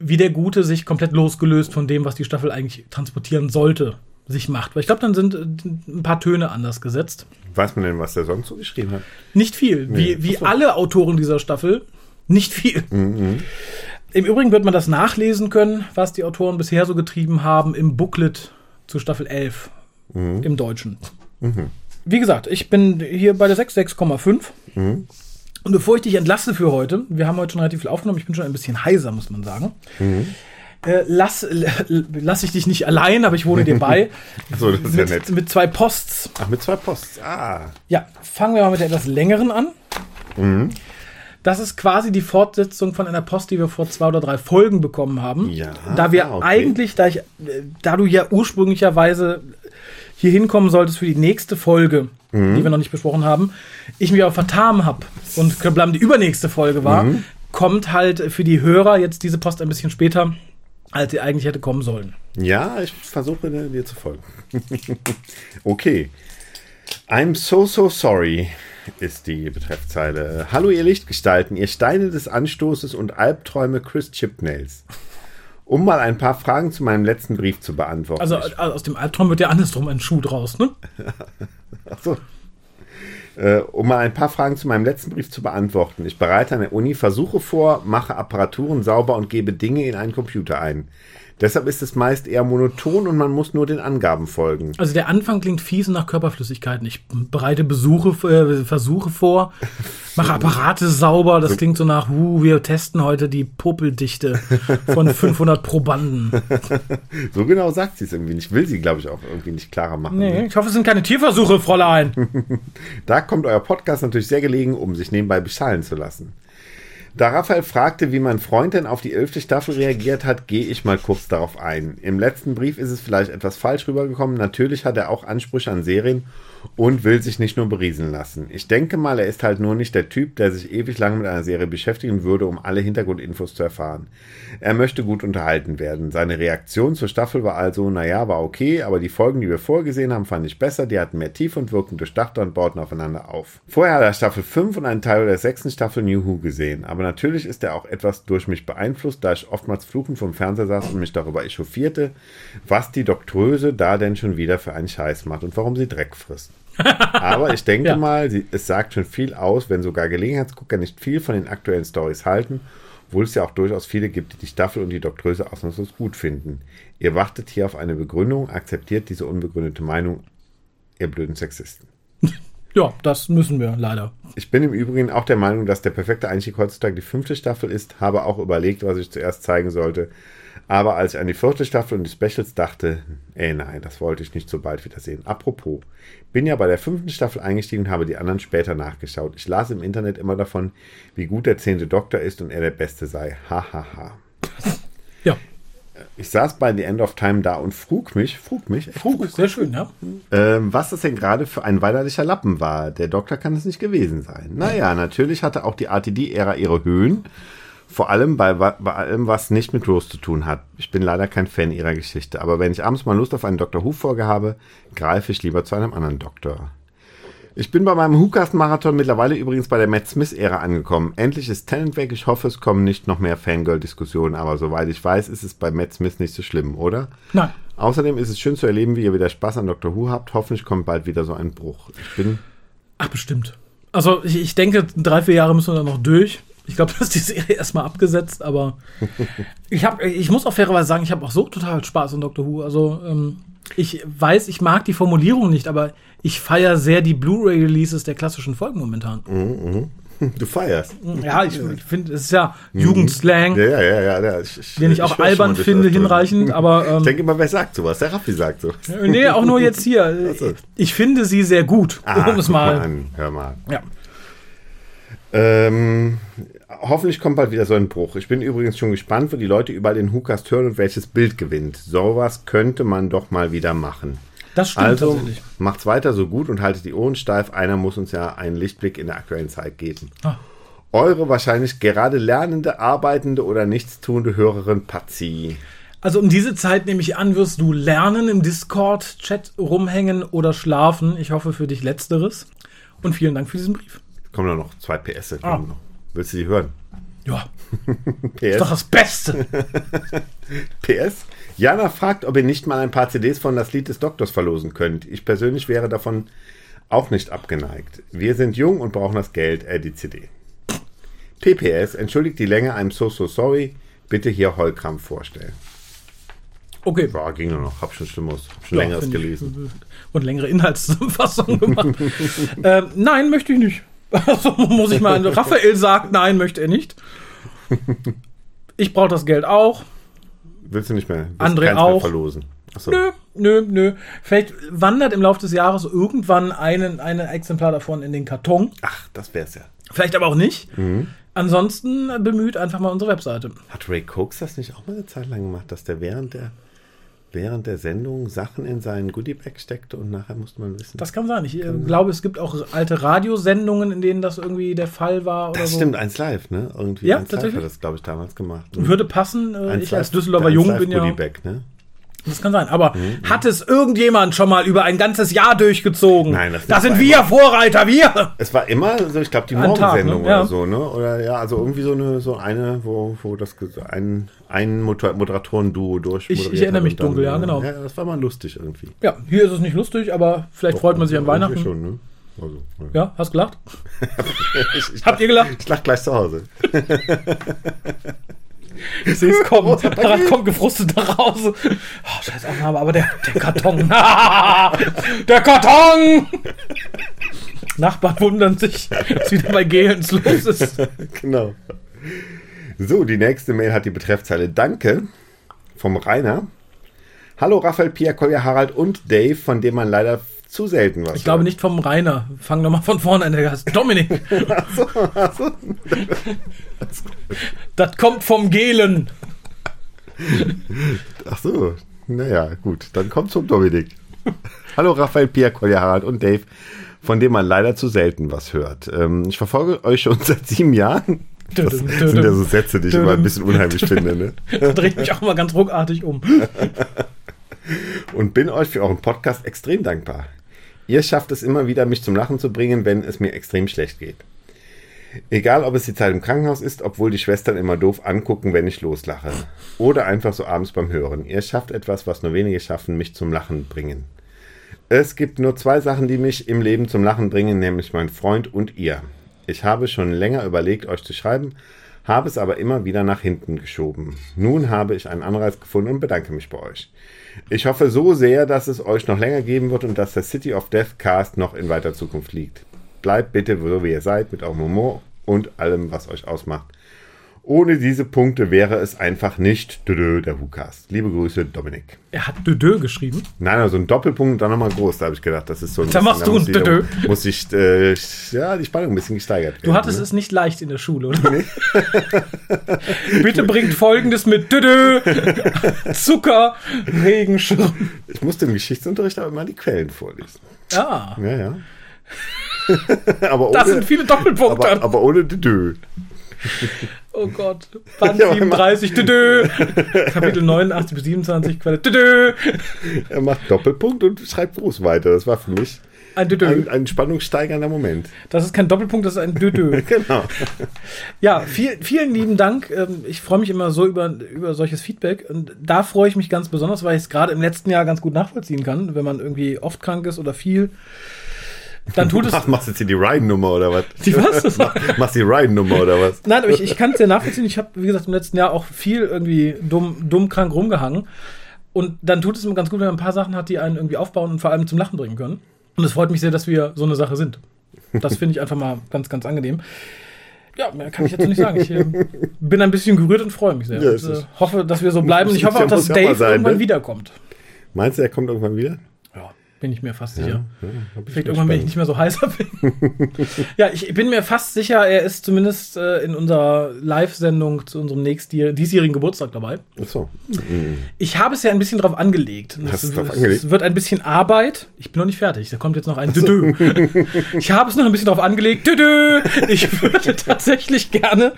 wie der Gute sich komplett losgelöst von dem, was die Staffel eigentlich transportieren sollte, sich macht. Weil ich glaube, dann sind äh, ein paar Töne anders gesetzt. Weiß man denn, was der sonst so geschrieben hat? Nicht viel. Wie, wie Ach so. alle Autoren dieser Staffel, nicht viel. Im Übrigen wird man das nachlesen können, was die Autoren bisher so getrieben haben im Booklet zu Staffel 11 im Deutschen. Wie gesagt, ich bin hier bei der 6, 6,5. Und bevor ich dich entlasse für heute, wir haben heute schon relativ viel aufgenommen, ich bin schon ein bisschen heiser, muss man sagen. Äh, lass, lass ich dich nicht allein, aber ich wohne dir bei. [LAUGHS] So, das ist ja mit, nett. mit zwei Posts. Ach, mit zwei Posts. Ah. Ja, fangen wir mal mit der etwas längeren an. Das ist quasi die Fortsetzung von einer Post, die wir vor zwei oder drei Folgen bekommen haben. Ja, Da wir okay. eigentlich, da, ich, äh, da du ja ursprünglicherweise hier hinkommen solltest für die nächste Folge, die wir noch nicht besprochen haben, ich mich aber vertan habe und Kablam die übernächste Folge war, kommt halt für die Hörer jetzt diese Post ein bisschen später, als sie eigentlich hätte kommen sollen. Ja, ich versuche dir zu folgen. [LAUGHS] okay. I'm so, so sorry ist die Betreffzeile. Hallo ihr Lichtgestalten, ihr Steine des Anstoßes und Albträume Chris Chipnails. Um mal ein paar Fragen zu meinem letzten Brief zu beantworten. Also äh, aus dem Albtraum wird ja andersrum ein Schuh draus, ne? [LAUGHS] ach so. Äh, um mal ein paar Fragen zu meinem letzten Brief zu beantworten. Ich bereite an der Uni Versuche vor, mache Apparaturen sauber und gebe Dinge in einen Computer ein. Deshalb ist es meist eher monoton und man muss nur den Angaben folgen. Also der Anfang klingt fies nach Körperflüssigkeiten. Ich bereite Besuche, äh, Versuche vor, [LAUGHS] mache Apparate sauber. Das klingt so nach, uh, wir testen heute die Popeldichte von [LAUGHS] 500 Probanden. So genau sagt sie es irgendwie nicht. Will sie, glaube ich, auch irgendwie nicht klarer machen. Nee, ich hoffe, es sind keine Tierversuche, Fräulein. [LAUGHS] Da kommt euer Podcast natürlich sehr gelegen, um sich nebenbei beschallen zu lassen. Da Raphael fragte, wie mein Freund denn auf die elfte Staffel reagiert hat, gehe ich mal kurz darauf ein. Im letzten Brief ist es vielleicht etwas falsch rübergekommen. Natürlich hat er auch Ansprüche an Serien und will sich nicht nur berieseln lassen. Ich denke mal, er ist halt nur nicht der Typ, der sich ewig lang mit einer Serie beschäftigen würde, um alle Hintergrundinfos zu erfahren. Er möchte gut unterhalten werden. Seine Reaktion zur Staffel war also, naja, war okay, aber die Folgen, die wir vorgesehen haben, fand ich besser. Die hatten mehr Tiefe und wirkten durchdachter und bauten aufeinander auf. Vorher hat er Staffel 5 und einen Teil der sechsten Staffel New Who gesehen. Aber natürlich ist er auch etwas durch mich beeinflusst, da ich oftmals fluchend vom Fernseher saß und mich darüber echauffierte, was die Doktröse da denn schon wieder für einen Scheiß macht und warum sie Dreck frisst. [LAUGHS] Aber ich denke Ja. mal, sie, es sagt schon viel aus, wenn sogar Gelegenheitsgucker nicht viel von den aktuellen Stories halten, obwohl es ja auch durchaus viele gibt, die die Staffel und die Doktröse ausnahmslos gut finden. Ihr wartet hier auf eine Begründung, akzeptiert diese unbegründete Meinung, ihr blöden Sexisten. [LAUGHS] Ja, das müssen wir leider. Ich bin im Übrigen auch der Meinung, dass der perfekte Einstieg heutzutage die fünfte Staffel ist, habe auch überlegt, was ich zuerst zeigen sollte. Aber als ich an die vierte Staffel und die Specials dachte, ey nein, das wollte ich nicht so bald wieder sehen. Apropos, bin ja bei der fünften Staffel eingestiegen und habe die anderen später nachgeschaut. Ich las im Internet immer davon, wie gut der zehnte Doktor ist und er der Beste sei. Hahaha. Ha, ha. [LAUGHS] Ja, Ich saß bei The End of Time da und frug mich, frug mich, echt, Frug, sehr schön, ja. ähm, was das denn gerade für ein weinerlicher Lappen war. Der Doktor kann es nicht gewesen sein. Naja, natürlich hatte auch die RTD-Ära ihre Höhen. Vor allem bei, bei allem, was nicht mit Rose zu tun hat. Ich bin leider kein Fan ihrer Geschichte. Aber wenn ich abends mal Lust auf einen Dr. Who-Folge habe, greife ich lieber zu einem anderen Doktor. Ich bin bei meinem Who-Cast-Marathon mittlerweile übrigens bei der Matt Smith-Ära angekommen. Endlich ist Tennant weg. Ich hoffe, es kommen nicht noch mehr Fangirl-Diskussionen. Aber soweit ich weiß, ist es bei Matt Smith nicht so schlimm, oder? Nein. Außerdem ist es schön zu erleben, wie ihr wieder Spaß an Dr. Who habt. Hoffentlich kommt bald wieder so ein Bruch. Ich bin. Ach, bestimmt. Also, ich, ich denke, drei, vier Jahre müssen wir da noch durch. Ich glaube, [LAUGHS] dass die Serie erstmal abgesetzt, aber [LAUGHS] ich habe, ich muss auch fairerweise sagen, ich habe auch so total Spaß an Dr. Who. Also, ähm, ich weiß, ich mag die Formulierung nicht, aber ich feiere sehr die Blu-ray-Releases der klassischen Folgen momentan. [LAUGHS] Du feierst. Ja, ich finde, es ist ja Jugendslang, Ja, ja, ja, ja. Ich, ich, den ich auch schon albern des finde, hinreichend, aber Ich ähm, denke immer, wer sagt sowas? Der Raffi sagt so. nee, auch nur jetzt hier. Ich finde sie sehr gut, Ah, um es mal. an. Hör mal. Ja. Ähm, hoffentlich kommt bald wieder so ein Bruch. Ich bin übrigens schon gespannt, wo die Leute überall den Hookast hören und welches Bild gewinnt. Sowas könnte man doch mal wieder machen. Das stimmt Also tatsächlich. macht's weiter so gut und haltet die Ohren steif. Einer muss uns ja einen Lichtblick in der aktuellen Zeit geben. Ah. Eure wahrscheinlich gerade lernende, arbeitende oder nichtstuende Hörerin Patsy. Also um diese Zeit nehme ich an, wirst du lernen im Discord-Chat rumhängen oder schlafen. Ich hoffe für dich letzteres. Und vielen Dank für diesen Brief. Kommen da noch zwei PS. Ah. noch. Willst du die hören? Ja, [LAUGHS] PS. ist doch das Beste. [LAUGHS] PS. Jana fragt, ob ihr nicht mal ein paar CDs von Das Lied des Doktors verlosen könnt. Ich persönlich wäre davon auch nicht abgeneigt. Wir sind jung und brauchen das Geld, äh, die CD. PPS, entschuldigt die Länge, I'm so so sorry. Bitte hier Heulkrampf vorstellen. Okay. Ja, ging nur noch. Hab schon Schlimmeres, hab schon Ja, längeres finde ich. gelesen. [LAUGHS] Und längere Inhaltszusammenfassung gemacht. ähm, nein, möchte ich nicht. Also muss ich mal. Raphael sagt, nein, möchte er nicht. Ich brauche das Geld auch. Willst du nicht mehr? Willst André keins mehr auch. verlosen. Achso. Nö, nö, nö. Vielleicht wandert im Laufe des Jahres irgendwann ein, ein Exemplar davon in den Karton. Ach, das wär's ja. Vielleicht aber auch nicht. Ansonsten bemüht einfach mal unsere Webseite. Hat Ray Cokes das nicht auch mal eine Zeit lang gemacht, dass der während der während der Sendung Sachen in seinen Goodiebag steckte und nachher musste man wissen. Das kann sein. Ich äh, glaube, es gibt auch alte Radiosendungen, in denen das irgendwie der Fall war oder Das so. stimmt, eins live, ne? Irgendwie Ja, eins live tatsächlich. hat das, glaube ich, damals gemacht. Würde passen. Äh, ich als live- Düsseldorfer eins Jung live bin ja. Goodiebag, ne? Das kann sein. Aber hat es irgendjemand schon mal über ein ganzes Jahr durchgezogen? Nein, das das nicht sind wir Vorreiter, wir! Es war immer so, ich glaube, die Tag, Morgensendung ne? Ja. oder so, ne? Oder ja, also irgendwie so eine, so eine, wo, wo das ein, ein Moder- Moderatoren-Duo durch. Ich- ich erinnere mich dunkel, ja, genau. Ja, das war mal lustig irgendwie. Ja, hier ist es nicht lustig, aber vielleicht freut man sich an Irgendwie Weihnachten. Schon, ne? Also, ja. Ja, hast gelacht? ich, [LAUGHS] ich, Habt ihr gelacht? ich lach gleich zu Hause. [LAUGHS] Ich sehe es kommen. [LAUGHS] Daran kommt gefrustet nach Hause. Oh, scheiß Aufnahme, aber der, der Karton. [LAUGHS] [LAUGHS] der Karton! Nachbarn wundern sich, dass wieder bei Gehens los ist. genau. So, die nächste Mail hat die Betreffzeile Danke vom Rainer. Hallo Raphael, Pia, Kolja, Harald und Dave, von dem man leider zu selten was Ich glaube nicht vom Rainer. Fang nochmal von vorne an, der heißt Dominik. [LAUGHS] Achso, achso. Das kommt vom Gelen. Ach so, naja, gut, dann kommt zum Dominik. Hallo Raphael, Pierre, Kolja, Harald und Dave, von dem man leider zu selten was hört. Ähm, ich verfolge euch schon [LAUGHS] seit sieben Jahren. Das sind ja so Sätze, die ich immer ein bisschen unheimlich finde. Ne? Das dreht mich auch mal ganz ruckartig um. Und bin euch für euren Podcast extrem dankbar. Ihr schafft es immer wieder, mich zum Lachen zu bringen, wenn es mir extrem schlecht geht. Egal, ob es die Zeit im Krankenhaus ist, obwohl die Schwestern immer doof angucken, wenn ich loslache. Oder einfach so abends beim Hören. Ihr schafft etwas, was nur wenige schaffen, mich zum Lachen bringen. Es gibt nur zwei Sachen, die mich im Leben zum Lachen bringen, nämlich mein Freund und ihr. Ich habe schon länger überlegt, euch zu schreiben, habe es aber immer wieder nach hinten geschoben. Nun habe ich einen Anreiz gefunden und bedanke mich bei euch. Ich hoffe so sehr, dass es euch noch länger geben wird und dass der City of Death Cast noch in weiter Zukunft liegt. Bleibt bitte so, wie ihr seid, mit eurem Humor und allem, was euch ausmacht. Ohne diese Punkte wäre es einfach nicht Dödö, der WhoCast. Liebe Grüße, Dominik. Er hat Dödö geschrieben. Nein, also ein Doppelpunkt und dann nochmal groß. Da habe ich gedacht, das ist so ein Da bisschen- machst du muss ein ich- Dödö. Muss ich, äh, ja, die Spannung ein bisschen gesteigert Du werden, hattest ne? es nicht leicht in der Schule, oder? [LAUGHS] Bitte bringt folgendes mit Dödö, [LAUGHS] Zucker, Regenschirm. Ich musste im Geschichtsunterricht aber immer die Quellen vorlesen. Ah, Ja, ja. [LAUGHS] aber ohne, das sind viele Doppelpunkte. aber, aber ohne Dödö. Oh Gott. [LAUGHS] Band Ja, aber immer- 37, Dödö. Kapitel 89 bis 27, Quelle, Dödö. Er macht Doppelpunkt und schreibt groß weiter. Das war für mich Ein Dödö. ein, ein spannungssteigernder Moment. Das ist kein Doppelpunkt, das ist ein Dödö. [LAUGHS] Genau. Ja, viel, vielen lieben Dank. Ähm, Ich freue mich immer so über, über solches Feedback. Und da freue ich mich ganz besonders, weil ich es gerade im letzten Jahr ganz gut nachvollziehen kann, wenn man irgendwie oft krank ist oder viel. Dann tut es. Mach, machst du jetzt hier die Ryan-Nummer oder was? Die was? [LAUGHS] Mach, machst die Ryan-Nummer oder was? Nein, aber ich, ich kann es ja nachvollziehen. Ich habe, wie gesagt, im letzten Jahr auch viel irgendwie dumm, dumm krank rumgehangen. Und dann tut es mir ganz gut, wenn man ein paar Sachen hat, die einen irgendwie aufbauen und vor allem zum Lachen bringen können. Und es freut mich sehr, dass wir so eine Sache sind. Das finde ich einfach mal ganz, ganz angenehm. Ja, mehr kann ich jetzt nicht sagen. Ich äh, bin ein bisschen gerührt und freue mich sehr. Ja, und, äh, hoffe, dass wir so bleiben. Und ich hoffe auch, dass Dave irgendwann ne? wiederkommt. Meinst du, er kommt irgendwann wieder? Bin ich mir fast sicher. ja, Vielleicht irgendwann, wenn ich nicht mehr so heißer bin. [LAUGHS] ja, ich bin mir fast sicher, er ist zumindest äh, in unserer Live-Sendung zu unserem nächsten diesjährigen Geburtstag dabei. Ach so. Ich habe es ja ein bisschen drauf angelegt. Hast es, drauf angelegt? es wird ein bisschen Arbeit. Ich bin noch nicht fertig. Da kommt jetzt noch ein Düdö. [LAUGHS] Ich habe es noch ein bisschen drauf angelegt. Düdö. Ich [LAUGHS] würde tatsächlich gerne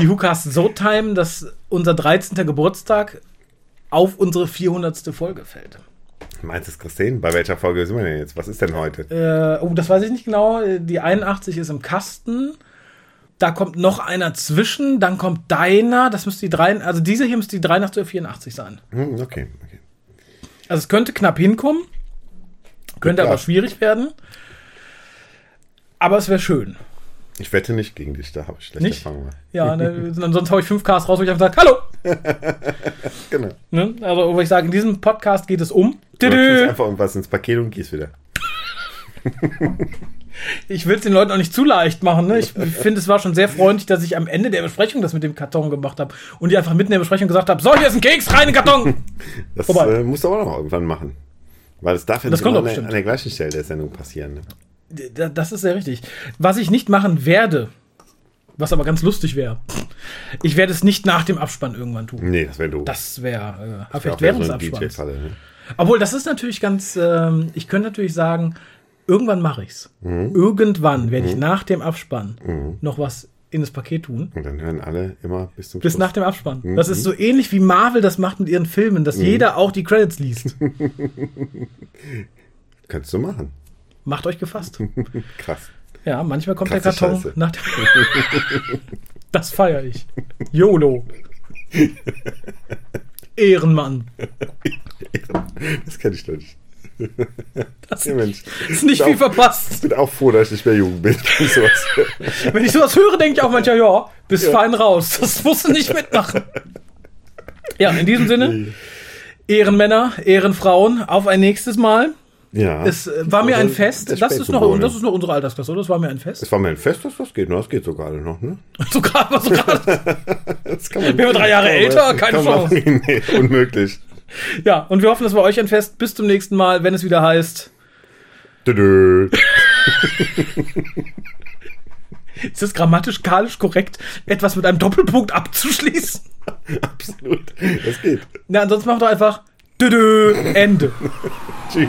die Hukas so timen, dass unser 13. Geburtstag auf unsere 400. Folge fällt. Meinst du es, Christine? Bei welcher Folge sind wir denn jetzt? Was ist denn heute? Äh, oh, das weiß ich nicht genau. Die 81 ist im Kasten. Da kommt noch einer zwischen. Dann kommt deiner. Das müsste die 3, also diese hier müsste die 83 oder 84 sein. Hm, okay, okay. Also es könnte knapp hinkommen, könnte aber schwierig werden. Aber es wäre schön. Ich wette nicht gegen dich, da habe ich schlechte Nicht? Erfahrungen. Ja, ne, [LAUGHS] sonst hau ich fünf Ks raus, wo ich einfach sage, hallo. [LAUGHS] Genau. Ne? Also, wo ich sage, in diesem Podcast geht es um. Du tust einfach irgendwas ins Paket und gehst wieder. [LAUGHS] Ich will es den Leuten auch nicht zu leicht machen. Ne? Ich finde, es war schon sehr freundlich, dass ich am Ende der Besprechung das mit dem Karton gemacht habe und die einfach mitten in der Besprechung gesagt habe, so, hier ist ein Keks, rein in den Karton. [LAUGHS] Das äh, musst du aber noch irgendwann machen. Weil das darf ja Das nicht an, der, an der gleichen Stelle der Sendung passieren. Ne? Das ist sehr richtig. Was ich nicht machen werde, was aber ganz lustig wäre, ich werde es nicht nach dem Abspann irgendwann tun. Nee, das wäre doof. Das wäre äh, wär vielleicht auch während des so ein Abspanns. Ne? Obwohl, das ist natürlich ganz, ähm, ich könnte natürlich sagen, irgendwann mache ich's. Mhm. Irgendwann werde ich nach dem Abspann noch was in das Paket tun. Und dann hören alle immer bis zum Bis Schluss. nach dem Abspann. Mhm. Das ist so ähnlich wie Marvel das macht mit ihren Filmen, dass jeder auch die Credits liest. [LAUGHS] Kannst du machen. Macht euch gefasst. [LAUGHS] Krass. Ja, manchmal kommt Krasse der Karton Scheiße. nach dem. [LAUGHS] das feiere ich. YOLO. Ehrenmann. [LAUGHS] Das kenne ich doch nicht. [LAUGHS] Das Ja, Mensch. ist nicht viel auch- verpasst. bin auch froh, dass ich nicht mehr jung bin. [LAUGHS] Wenn ich sowas höre, denke ich auch manchmal, ja, bist fein raus. Das musst du nicht mitmachen. Ja, in diesem Sinne, Ehrenmänner, Ehrenfrauen, auf ein nächstes Mal. Ja. Es äh, war mir ein Fest. Das ist, noch, Spätgeborene. das ist noch unsere Altersklasse, oder? Das war mir ein Fest. Es war mir ein Fest, dass das geht. Das geht sogar alle noch, ne? [LAUGHS] Sogar, aber sogar. [LAUGHS] Das kann man, Wären wir drei Jahre älter? Keine man- Chance. [LAUGHS] Nee, unmöglich. Ja, und wir hoffen, es war euch ein Fest. Bis zum nächsten Mal, wenn es wieder heißt. Tüdü. Ist es grammatisch-kalisch korrekt, etwas mit einem Doppelpunkt abzuschließen? Absolut. Das geht. Na, ansonsten mach doch einfach Düdü, Ende. Tschüss.